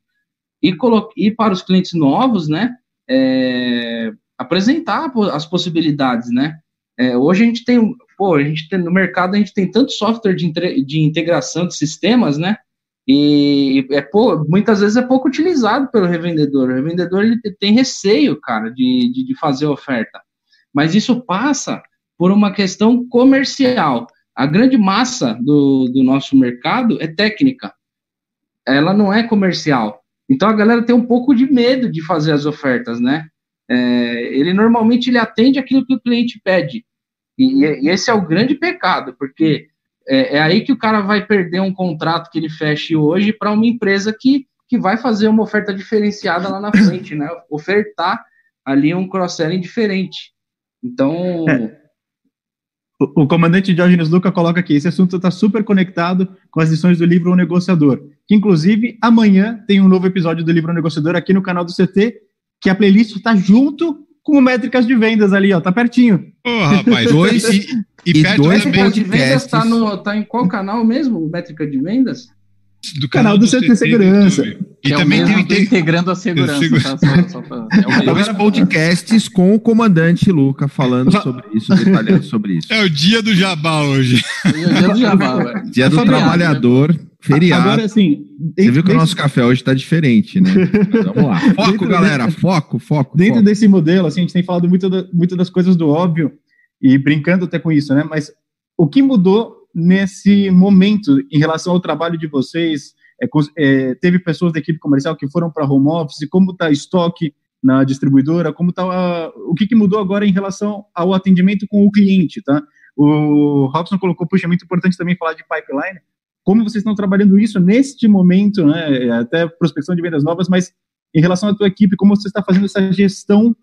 S5: e, e para os clientes novos, né, é, apresentar as possibilidades, né? É, hoje a gente tem, pô, a gente tem, no mercado a gente tem tanto software de, de integração de sistemas, né? E é pô, muitas vezes é pouco utilizado pelo revendedor. O revendedor ele tem receio, cara, de, de, de fazer oferta. Mas isso passa por uma questão comercial. A grande massa do, do nosso mercado é técnica. Ela não é comercial. Então a galera tem um pouco de medo de fazer as ofertas, né? É, ele normalmente ele atende aquilo que o cliente pede. E, e esse é o grande pecado, porque é, é, aí que o cara vai perder um contrato que ele feche hoje para uma empresa que, que vai fazer uma oferta diferenciada lá na frente, né? Ofertar ali um cross-selling diferente. Então. É.
S2: O, comandante Diógenes Luca coloca aqui: esse assunto está super conectado com as lições do livro O Negociador. Que, inclusive, amanhã tem um novo episódio do livro O Negociador aqui no canal do CT, que a playlist está junto com métricas de vendas ali, ó, tá pertinho.
S1: Ô, oh, rapaz, dois e,
S5: e, (laughs) e dois métricas de vendas tá, no, tá em qual canal mesmo, métrica de vendas?
S2: Do canal, canal do, CT, CT Segurança.
S3: E é também tem inte... integrando a segurança. Tá? Só, só pra...
S4: é Dois podcasts com o comandante Luca falando sobre isso, detalhando sobre isso.
S1: É o dia do Jabá hoje.
S3: É o dia do Jabá, (laughs)
S4: Dia do trabalhador. Né? Feriado. Agora, assim. Você viu que o nosso café hoje está diferente, né? Mas vamos lá. (laughs) Foco, dentro galera. Desse, foco, foco.
S2: Dentro
S4: foco.
S2: desse modelo, assim, a gente tem falado muito, da, muito das coisas do óbvio e brincando até com isso, né? Mas o que mudou nesse momento em relação ao trabalho de vocês? É, é, teve pessoas da equipe comercial que foram para home office? Como está estoque na distribuidora? Como tá o que, que mudou agora em relação ao atendimento com o cliente, tá? O Robson colocou, puxa, é muito importante também falar de pipeline, como vocês estão trabalhando isso neste momento, né, até prospecção de vendas novas, mas em relação à tua equipe, como você está fazendo essa gestão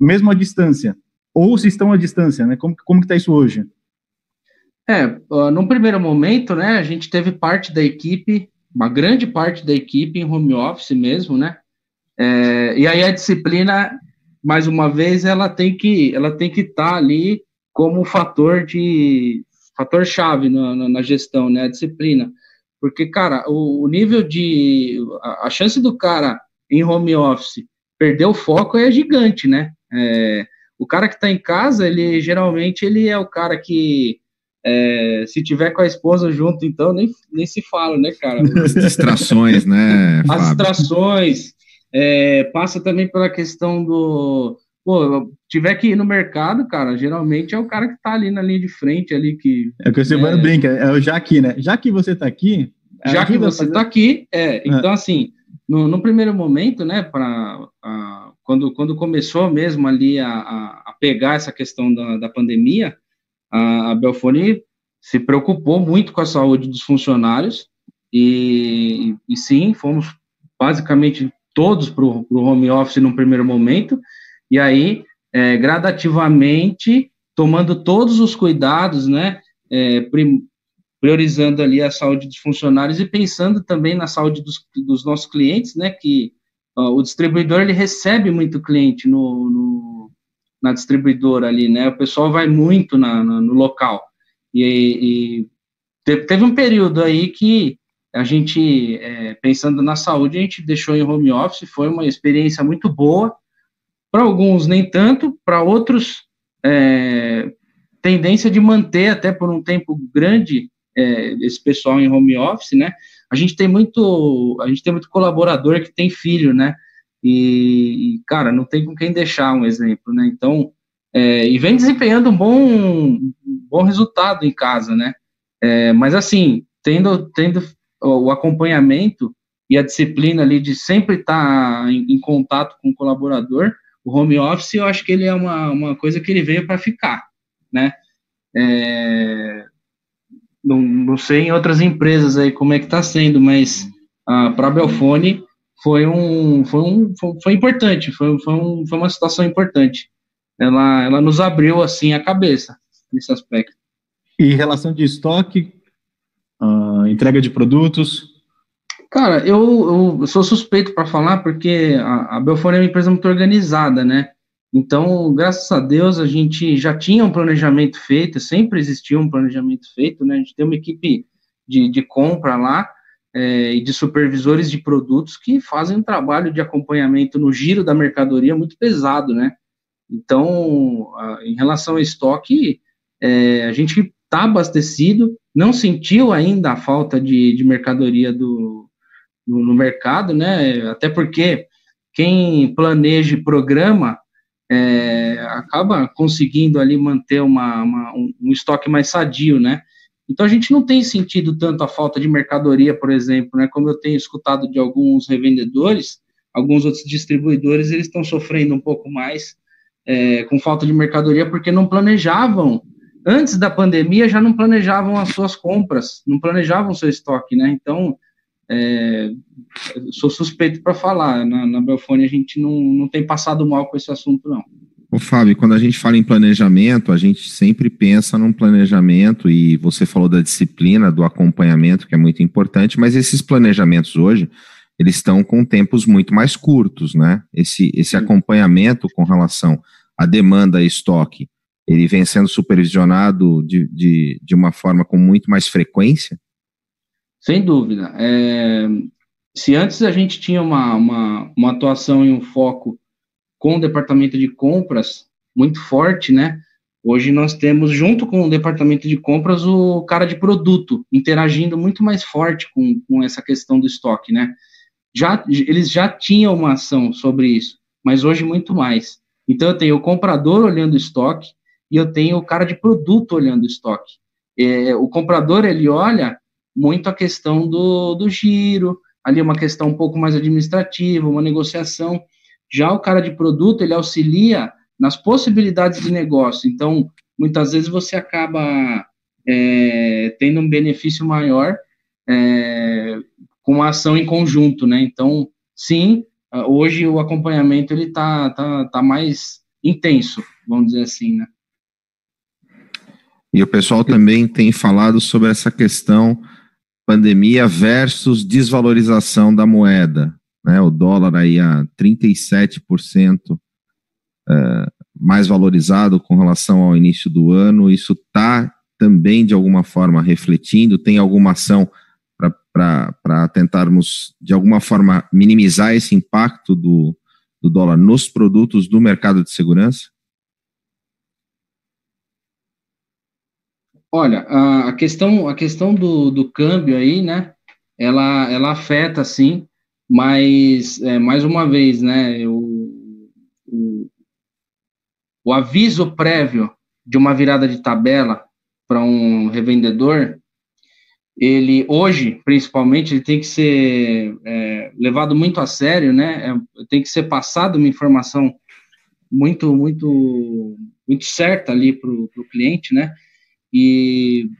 S2: mesmo à distância? Ou se estão à distância, né? Como, como que está isso hoje?
S5: É, uh, num primeiro momento, né, a gente teve parte da equipe, uma grande parte da equipe em home office mesmo, né? É, e aí a disciplina, mais uma vez, ela tem que ela tem que estar tá ali como um fator de fator chave na, na, na, gestão, né? A disciplina. Porque, cara, o, o nível de. A, a, chance do cara em home office perder o foco é gigante, né? É, o cara que está em casa, ele geralmente ele é o cara que. É, se tiver com a esposa junto, então nem, nem se fala, né, cara? (laughs)
S4: As distrações, né?
S5: As distrações. É, passa também pela questão do, pô, tiver que ir no mercado, cara, geralmente é o cara que tá ali na linha de frente, ali que.
S2: É o que o Silvano é, brinca, é o já aqui, né? Já que você tá aqui.
S5: Já que você fazer... tá aqui, é. é. Então, assim, no, no, primeiro momento, né, para quando, quando começou mesmo ali a, a, a pegar essa questão da, da pandemia, a, a Belfone se preocupou muito com a saúde dos funcionários e, e sim, fomos basicamente todos para o home office no primeiro momento, e aí, é, gradativamente, tomando todos os cuidados, né, é, priorizando ali a saúde dos funcionários e pensando também na saúde dos, dos nossos clientes, né, que ó, o distribuidor, ele recebe muito cliente no, no, na distribuidora ali, né, o pessoal vai muito na, na no local, e, e teve, um período aí que a gente, é, pensando na saúde, a gente deixou em home office, foi uma experiência muito boa, para alguns, nem tanto, para outros, é, tendência de manter até por um tempo grande é, esse pessoal em home office, né? A gente tem muito, a gente tem muito colaborador que tem filho, né? E, e cara, não tem com quem deixar um exemplo, né? Então, é, e vem desempenhando um bom, um bom resultado em casa, né? É, mas assim, tendo, tendo o acompanhamento e a disciplina ali de sempre estar em, em contato com o colaborador, o home office, eu acho que ele é uma, uma coisa que ele veio para ficar, né? É, não, não sei em outras empresas aí como é que está sendo, mas ah, para a Belfone foi um, foi um foi, foi importante, foi, foi, um, foi uma situação importante. Ela, ela nos abriu assim a cabeça nesse aspecto.
S2: E relação de estoque, uh, entrega de produtos,
S5: Cara, eu, eu sou suspeito para falar porque a, a Belfort é uma empresa muito organizada, né? Então, graças a Deus, a gente já tinha um planejamento feito, sempre existia um planejamento feito, né? A gente tem uma equipe de, de compra lá é, e de supervisores de produtos que fazem um trabalho de acompanhamento no giro da mercadoria muito pesado, né? Então, a, em relação ao estoque, é, a gente está abastecido, não sentiu ainda a falta de, de mercadoria do, no, no, mercado, né? Até porque quem planeja e programa é, acaba conseguindo ali manter uma, uma um, um, estoque mais sadio, né? Então a gente não tem sentido tanto a falta de mercadoria, por exemplo, né? Como eu tenho escutado de alguns revendedores, alguns outros distribuidores, eles estão sofrendo um pouco mais é, com falta de mercadoria porque não planejavam antes da pandemia já não planejavam as suas compras, não planejavam seu estoque, né? Então, é, sou suspeito para falar. Na, na Belfone a gente não, não tem passado mal com esse assunto, não.
S4: Ô, Fábio, quando a gente fala em planejamento, a gente sempre pensa num planejamento, e você falou da disciplina, do acompanhamento, que é muito importante, mas esses planejamentos hoje, eles estão com tempos muito mais curtos, né? Esse, esse acompanhamento com relação à demanda e estoque, ele vem sendo supervisionado de, de, de uma forma com muito mais frequência?
S5: Sem dúvida. É, se antes a gente tinha uma, uma, uma atuação e um foco com o departamento de compras muito forte, né? Hoje nós temos, junto com o departamento de compras, o cara de produto interagindo muito mais forte com, com essa questão do estoque, né? Já, eles já tinham uma ação sobre isso, mas hoje muito mais. Então eu tenho o comprador olhando o estoque e eu tenho o cara de produto olhando o estoque. É, o comprador ele olha muito a questão do, do giro, ali uma questão um pouco mais administrativa, uma negociação. Já o cara de produto, ele auxilia nas possibilidades de negócio. Então, muitas vezes você acaba é, tendo um benefício maior é, com a ação em conjunto, né? Então, sim, hoje o acompanhamento ele tá, tá, tá mais intenso, vamos dizer assim, né?
S4: E o pessoal também tem falado sobre essa questão pandemia versus desvalorização da moeda. Né? O dólar aí a 37% é, mais valorizado com relação ao início do ano. Isso está também, de alguma forma, refletindo? Tem alguma ação para tentarmos, de alguma forma, minimizar esse impacto do, do dólar nos produtos do mercado de segurança?
S5: Olha, a questão, a questão do, do câmbio aí, né, ela, ela afeta, sim, mas, é, mais uma vez, né, o, o, o aviso prévio de uma virada de tabela para um revendedor, ele, hoje, principalmente, ele tem que ser é, levado muito a sério, né, é, tem que ser passado uma informação muito, muito, muito certa ali para o cliente, né, e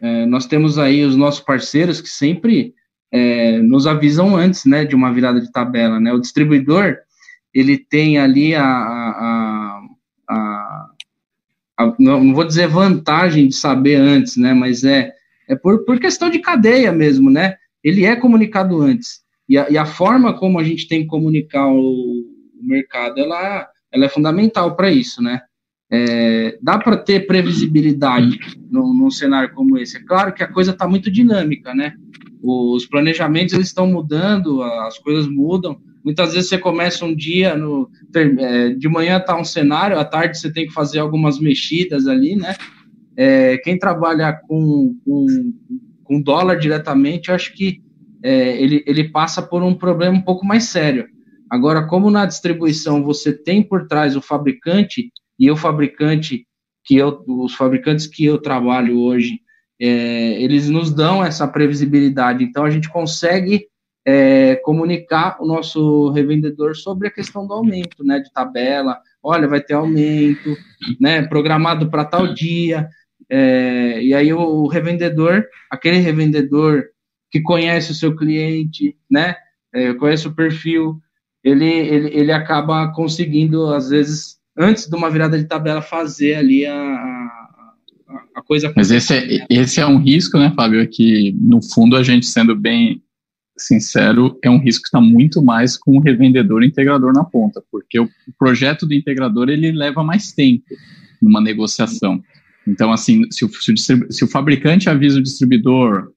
S5: é, nós temos aí os nossos parceiros que sempre é, nos avisam antes, né, de uma virada de tabela, né, o distribuidor, ele tem ali a, a, a, a não vou dizer vantagem de saber antes, né, mas é, é por, por questão de cadeia mesmo, né, ele é comunicado antes, e a, e a forma como a gente tem que comunicar o, mercado, ela, ela é fundamental para isso, né, é, dá para ter previsibilidade num, num, cenário como esse. É claro que a coisa está muito dinâmica, né? Os planejamentos eles estão mudando, as coisas mudam. Muitas vezes você começa um dia no é, de manhã está um cenário, à tarde você tem que fazer algumas mexidas ali, né? É, quem trabalha com, com, com, dólar diretamente, eu acho que é, ele, ele passa por um problema um pouco mais sério. Agora, como na distribuição você tem por trás o fabricante e o fabricante que eu, os fabricantes que eu trabalho hoje, é, eles nos dão essa previsibilidade. Então a gente consegue é, comunicar o nosso revendedor sobre a questão do aumento, né, de tabela. Olha, vai ter aumento, né, programado para tal dia. É, e aí o, o revendedor, aquele revendedor que conhece o seu cliente, né, é, conhece o perfil, ele, ele, ele acaba conseguindo às vezes antes de uma virada de tabela, fazer ali a, a, a coisa
S3: Mas esse é, esse é um risco, né, Fábio? É que, no fundo, a gente sendo bem sincero, é um risco que está muito mais com o revendedor integrador na ponta, porque o projeto do integrador ele leva mais tempo numa negociação. Então, assim, se o, se o, se o fabricante avisa o distribuidor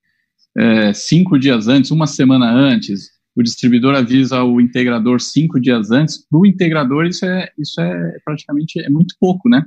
S3: é, cinco dias antes, uma semana antes, o distribuidor avisa o integrador cinco dias antes, para o integrador isso é, isso é praticamente é muito pouco, né?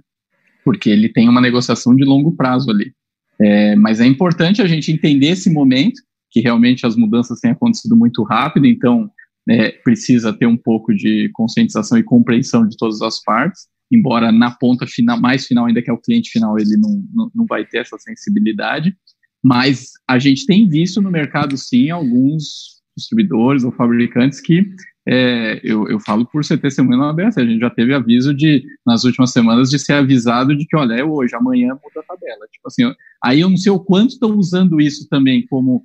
S3: Porque ele tem uma negociação de longo prazo ali. É, mas é importante a gente entender esse momento, que realmente as mudanças têm acontecido muito rápido, então é, precisa ter um pouco de conscientização e compreensão de todas as partes, embora na ponta final, mais final ainda que é o cliente final, ele não, não, não vai ter essa sensibilidade, mas a gente tem visto no mercado sim alguns distribuidores ou fabricantes que é, eu, eu falo por ser testemunha na ABS, a gente já teve aviso de, nas últimas semanas, de ser avisado de que, olha, é hoje, amanhã muda a tabela. Tipo assim, aí eu não sei o quanto estão usando isso também como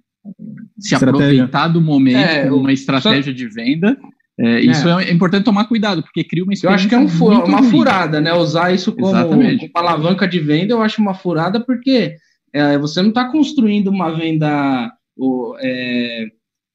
S3: se estratégia. aproveitar do momento é, uma estratégia só... de venda. É, é, isso é. importante tomar cuidado, porque cria uma
S5: experiência. Eu acho que é um uma ruim. furada, né? Usar isso como, como, alavanca de venda, eu acho uma furada, porque é, você não está construindo uma venda. O, é,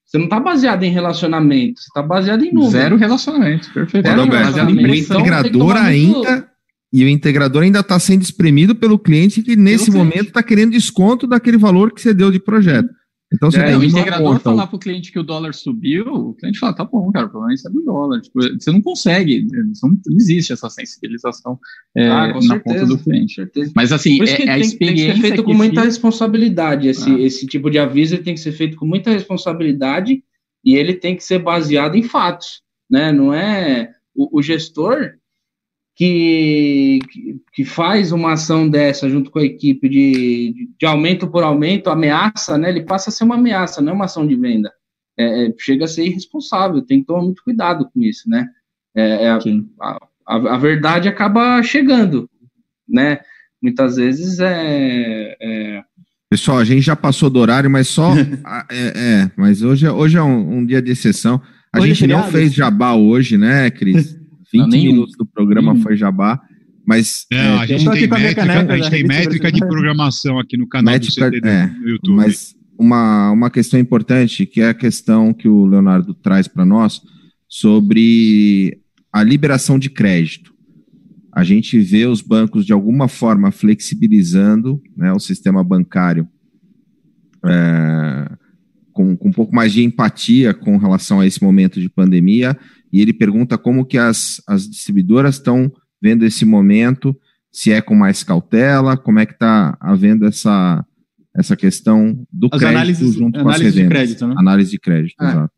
S5: você não está baseado em relacionamento, você está baseado em número.
S3: Zero relacionamento, perfeito. Zero
S4: relacionamento. O integrador ainda. Muito... E o integrador ainda está sendo espremido pelo cliente que, nesse momento, está querendo desconto daquele valor que você deu de projeto.
S3: Então você é, tem o integrador conta. falar para o cliente que o dólar subiu, o cliente fala, tá bom, cara, o problema é do dólar. Tipo, você não consegue, não, existe essa sensibilização é, ah, na certeza, ponta do cliente. Certeza. Mas assim,
S5: é, é, a experiência tem, que ser feito com muita responsabilidade. Esse, ah. esse tipo de aviso tem que ser feito com muita responsabilidade e ele tem que ser baseado em fatos, né? Não é o, o gestor que, que faz uma ação dessa junto com a equipe de, de aumento por aumento, ameaça, né? Ele passa a ser uma ameaça, não é uma ação de venda. É, é chega a ser irresponsável, tem que tomar muito cuidado com isso, né? É, é a, a, a, verdade acaba chegando, né? Muitas vezes é, é...
S4: Pessoal, a gente já passou do horário, mas só. (laughs) é, é, mas hoje, hoje é um, um dia de exceção. A hoje gente não fez jabá hoje, né, Cris? 20 nem... minutos do programa foi jabá. Mas
S1: é, a, gente tem métrica, a gente tem métrica de programação aqui no canal métrica, do CTD, é, no YouTube.
S4: Mas uma, uma questão importante, que é a questão que o Leonardo traz para nós sobre a liberação de crédito. A gente vê os bancos de alguma forma flexibilizando né, o sistema bancário é, com, com um pouco mais de empatia com relação a esse momento de pandemia e ele pergunta como que as, as distribuidoras estão vendo esse momento, se é com mais cautela, como é que está havendo essa, essa questão do as crédito análises, junto com as revendas. De crédito, né? Análise de crédito, é. exato.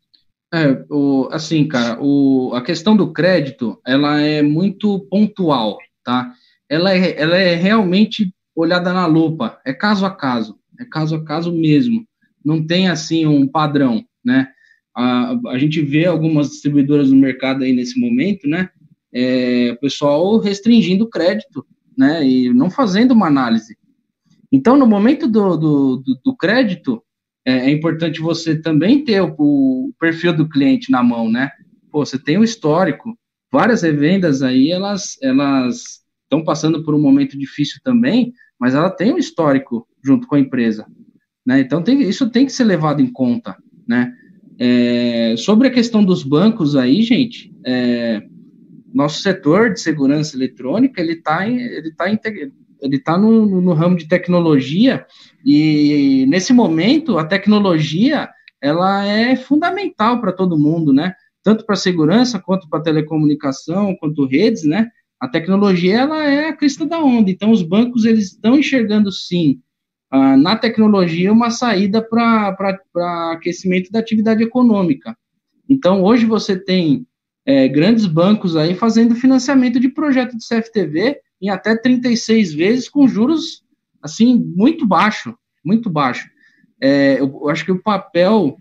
S5: É, o, assim, cara, o, a questão do crédito, ela é muito pontual, tá? Ela é, ela é realmente olhada na lupa, é caso a caso, é caso a caso mesmo. Não tem, assim, um padrão, né? A, a gente vê algumas distribuidoras no mercado aí nesse momento, né? É, o pessoal restringindo o crédito, né? E não fazendo uma análise. Então, no momento do, do, do, do crédito, é, é, importante você também ter o, o, perfil do cliente na mão, né? Pô, você tem o histórico. Várias revendas aí, elas elas estão passando por um momento difícil também, mas ela tem um histórico junto com a empresa, né? Então, tem, isso tem que ser levado em conta, né? É, sobre a questão dos bancos aí, gente, é, nosso setor de segurança eletrônica, ele está ele tá, ele tá no, no ramo de tecnologia e, nesse momento, a tecnologia, ela é fundamental para todo mundo, né? Tanto para segurança, quanto para telecomunicação, quanto redes, né? A tecnologia, ela é a crista da onda. Então, os bancos, eles estão enxergando, sim, ah, na tecnologia uma saída para aquecimento da atividade econômica. Então, hoje você tem é, grandes bancos aí fazendo financiamento de projeto de CFTV em até 36 vezes com juros, assim, muito baixo, muito baixo. É, eu, eu, acho que o papel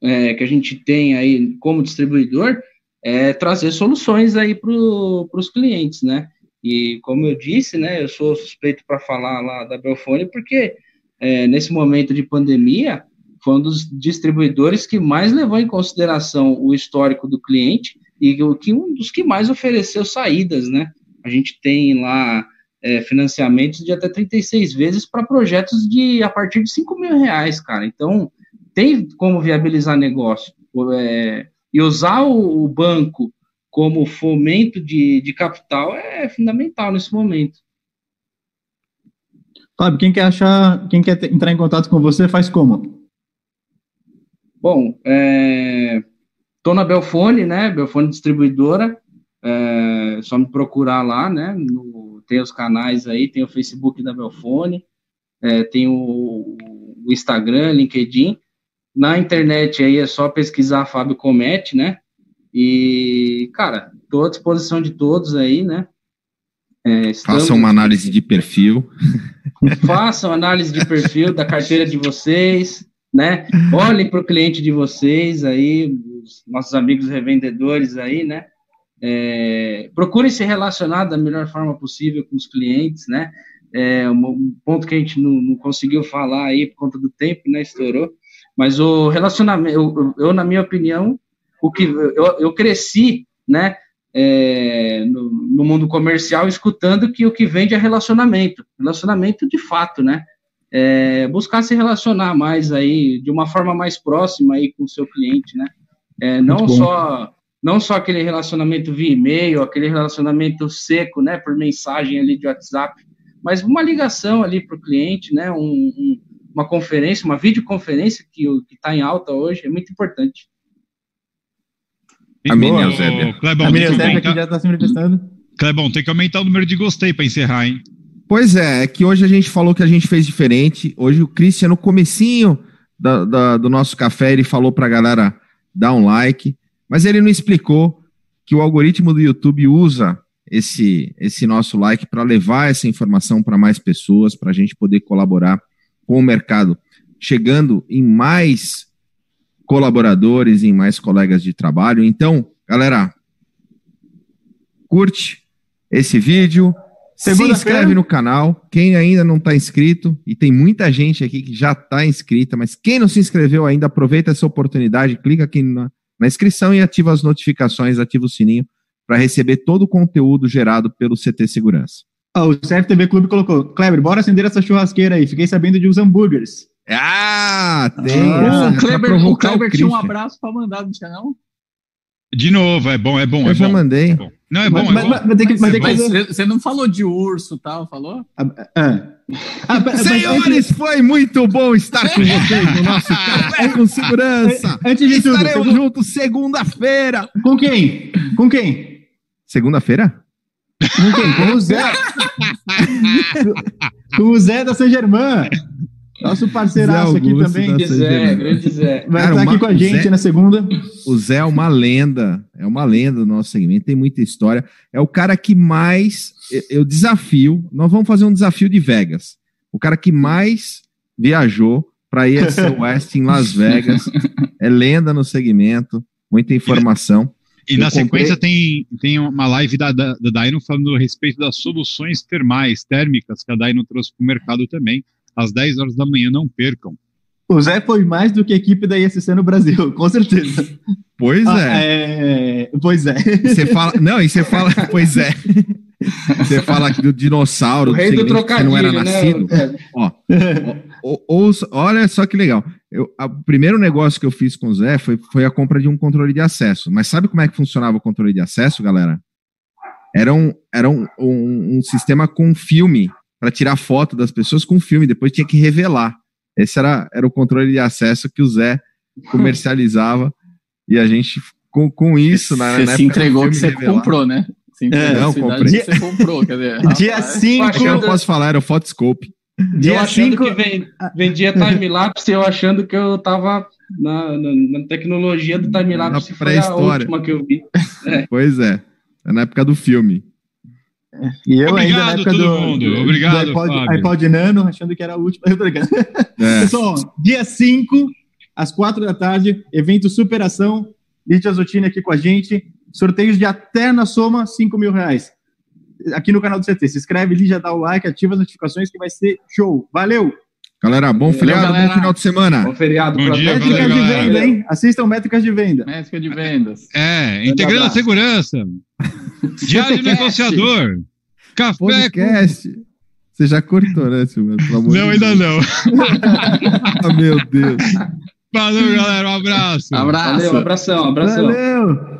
S5: é, que a gente tem aí como distribuidor é trazer soluções aí para os clientes, né? E como eu disse, né, eu sou suspeito para falar lá da Belfone, porque é, nesse momento de pandemia, foi um dos distribuidores que mais levou em consideração o histórico do cliente e que um dos que mais ofereceu saídas, né? A gente tem lá é, financiamentos de até 36 vezes para projetos de a partir de 5 mil reais, cara. Então, tem como viabilizar negócio. É, e usar o, o banco como fomento de, de capital é fundamental nesse momento.
S2: Fábio, quem quer achar, quem quer entrar em contato com você, faz como?
S5: Bom, é, tô na Belfone, né? Belfone Distribuidora. É, só me procurar lá, né? No, tem os canais aí, tem o Facebook da Belfone, é, tem o, o, Instagram, LinkedIn. Na internet aí é só pesquisar Fábio Comete, né? E, cara, estou à disposição de todos aí, né?
S4: É, Façam uma análise de perfil.
S5: Façam análise de perfil da carteira de vocês, né? Olhem para o cliente de vocês aí, os nossos amigos revendedores aí, né? É, procurem se relacionar da melhor forma possível com os clientes, né? É, um ponto que a gente não, não, conseguiu falar aí por conta do tempo, né? Estourou. Mas o relacionamento, eu, eu na minha opinião, o que eu, eu cresci, né? É, no, no, mundo comercial, escutando que o que vende é relacionamento, relacionamento de fato, né? É, buscar se relacionar mais aí, de uma forma mais próxima aí com o seu cliente, né? É, não só não só aquele relacionamento via e-mail, aquele relacionamento seco, né, por mensagem ali de WhatsApp, mas uma ligação ali para o cliente, né, um, um, uma conferência, uma videoconferência que está em alta hoje é muito importante.
S1: A minha Eusébia.
S2: Clebão, a minha Eusébia que já está se manifestando.
S1: Clebão, tem que aumentar o número de gostei para encerrar, hein?
S4: Pois é, é que hoje a gente falou que a gente fez diferente. Hoje o Christian, no comecinho da, da, do nosso café, ele falou para a galera dar um like. Mas ele não explicou que o algoritmo do YouTube usa esse, esse nosso like para levar essa informação para mais pessoas, para a gente poder colaborar com o mercado, chegando em mais colaboradores, em mais colegas de trabalho. Então, galera, curte esse vídeo, se inscreve no canal. Quem ainda não está inscrito, e tem muita gente aqui que já está inscrita, mas quem não se inscreveu ainda, aproveita essa oportunidade, clica aqui na, na inscrição e ativa as notificações, ativa o sininho para receber todo o conteúdo gerado pelo CT Segurança.
S2: Oh, o CFTV Clube colocou, Kleber, bora acender essa churrasqueira aí, fiquei sabendo de uns hambúrgueres.
S4: Ah, tem.
S3: Ah, o Kleber, o Kleber tinha um abraço para mandar, não tinha não?
S1: De novo, é bom, é bom.
S4: Eu
S1: é
S4: já
S1: bom.
S4: mandei. É
S1: bom. Não, é bom, mas, é bom. Mas,
S3: mas, tem que, mas, mas você não falou de urso tal, falou? Ah,
S4: ah. ah Senhores, foi muito bom estar com vocês no nosso (laughs) Café com Segurança.
S2: Antes de tudo,
S4: Estaremos segundo... juntos segunda-feira.
S2: Com quem? Com quem?
S4: Segunda-feira?
S2: Com quem? Com o Zé. (laughs) com o Zé da São Germán. Nosso parceiraço aqui também.
S5: Zé, grande Zé.
S2: Vai Cara, estar aqui com a gente Zé, na segunda.
S4: O Zé é uma lenda, é uma lenda do nosso segmento, tem muita história. É o cara que mais, eu desafio, nós vamos fazer um desafio de Vegas. O cara que mais viajou para ir a West em Las Vegas. É lenda no segmento, muita informação.
S1: E na comprei... sequência tem, tem uma live da, da, da Dyno falando a respeito das soluções termais, térmicas, que a Dyno trouxe para o mercado também às 10 horas da manhã, não percam.
S2: O Zé foi mais do que a equipe da ISC no Brasil, (laughs) com certeza.
S4: Pois ah,
S2: é. é. Pois é.
S4: Você fala. (laughs) Não, e você fala. Pois é. Você fala aqui do dinossauro,
S5: o rei do trocadilho,
S4: não era
S5: né?
S4: nascido. Né? Ó, ó, ó, olha só que legal. Eu, o primeiro negócio que eu fiz com o Zé foi, foi a compra de um controle de acesso. Mas sabe como é que funcionava o controle de acesso, galera? Era um, era um, um, um sistema com filme para tirar foto das pessoas com filme, depois tinha que revelar. Esse era, era o controle de acesso que o Zé comercializava (laughs) e a gente com, com isso
S3: na, Você se entregou que você revelar. comprou, né?
S4: Você é, não, comprei.
S3: Você comprou, quer dizer, (laughs)
S2: Dia 5.
S4: É que eu não posso falar, era o Photoscope.
S5: Dia eu achando cinco... que vendia time-lapse, eu achando que eu tava na, na, na tecnologia do time-lapse,
S4: foi a última
S5: que eu vi. (laughs)
S4: É. Pois é, é na época do filme.
S2: E eu Obrigado, ainda na época do,
S1: mundo. Obrigado,
S2: do iPod, iPod, Nano, achando que era a última. (laughs) É. Pessoal, dia 5, às 4 da tarde, evento Superação. Lídia Zottini aqui com a gente. Sorteios de até na soma 5 mil reais. Aqui no canal do CT. Se inscreve, Lídia, dá o like, ativa as notificações que vai ser show. Valeu!
S4: Galera, bom feriado, galera. bom final de semana.
S5: Bom feriado
S1: bom dia,
S2: Métricas
S1: valeu,
S2: de venda, hein? Assistam métricas de venda.
S3: Métrica de vendas.
S1: É, integrando a segurança. Diário negociador. Café.
S4: Podcast. Com... Você já cortou, né, Silvio?
S1: Não, ainda não.
S4: oh, meu Deus.
S1: Valeu, galera. Um abraço.
S5: Abraço. Valeu, um abração, abração.
S2: Valeu.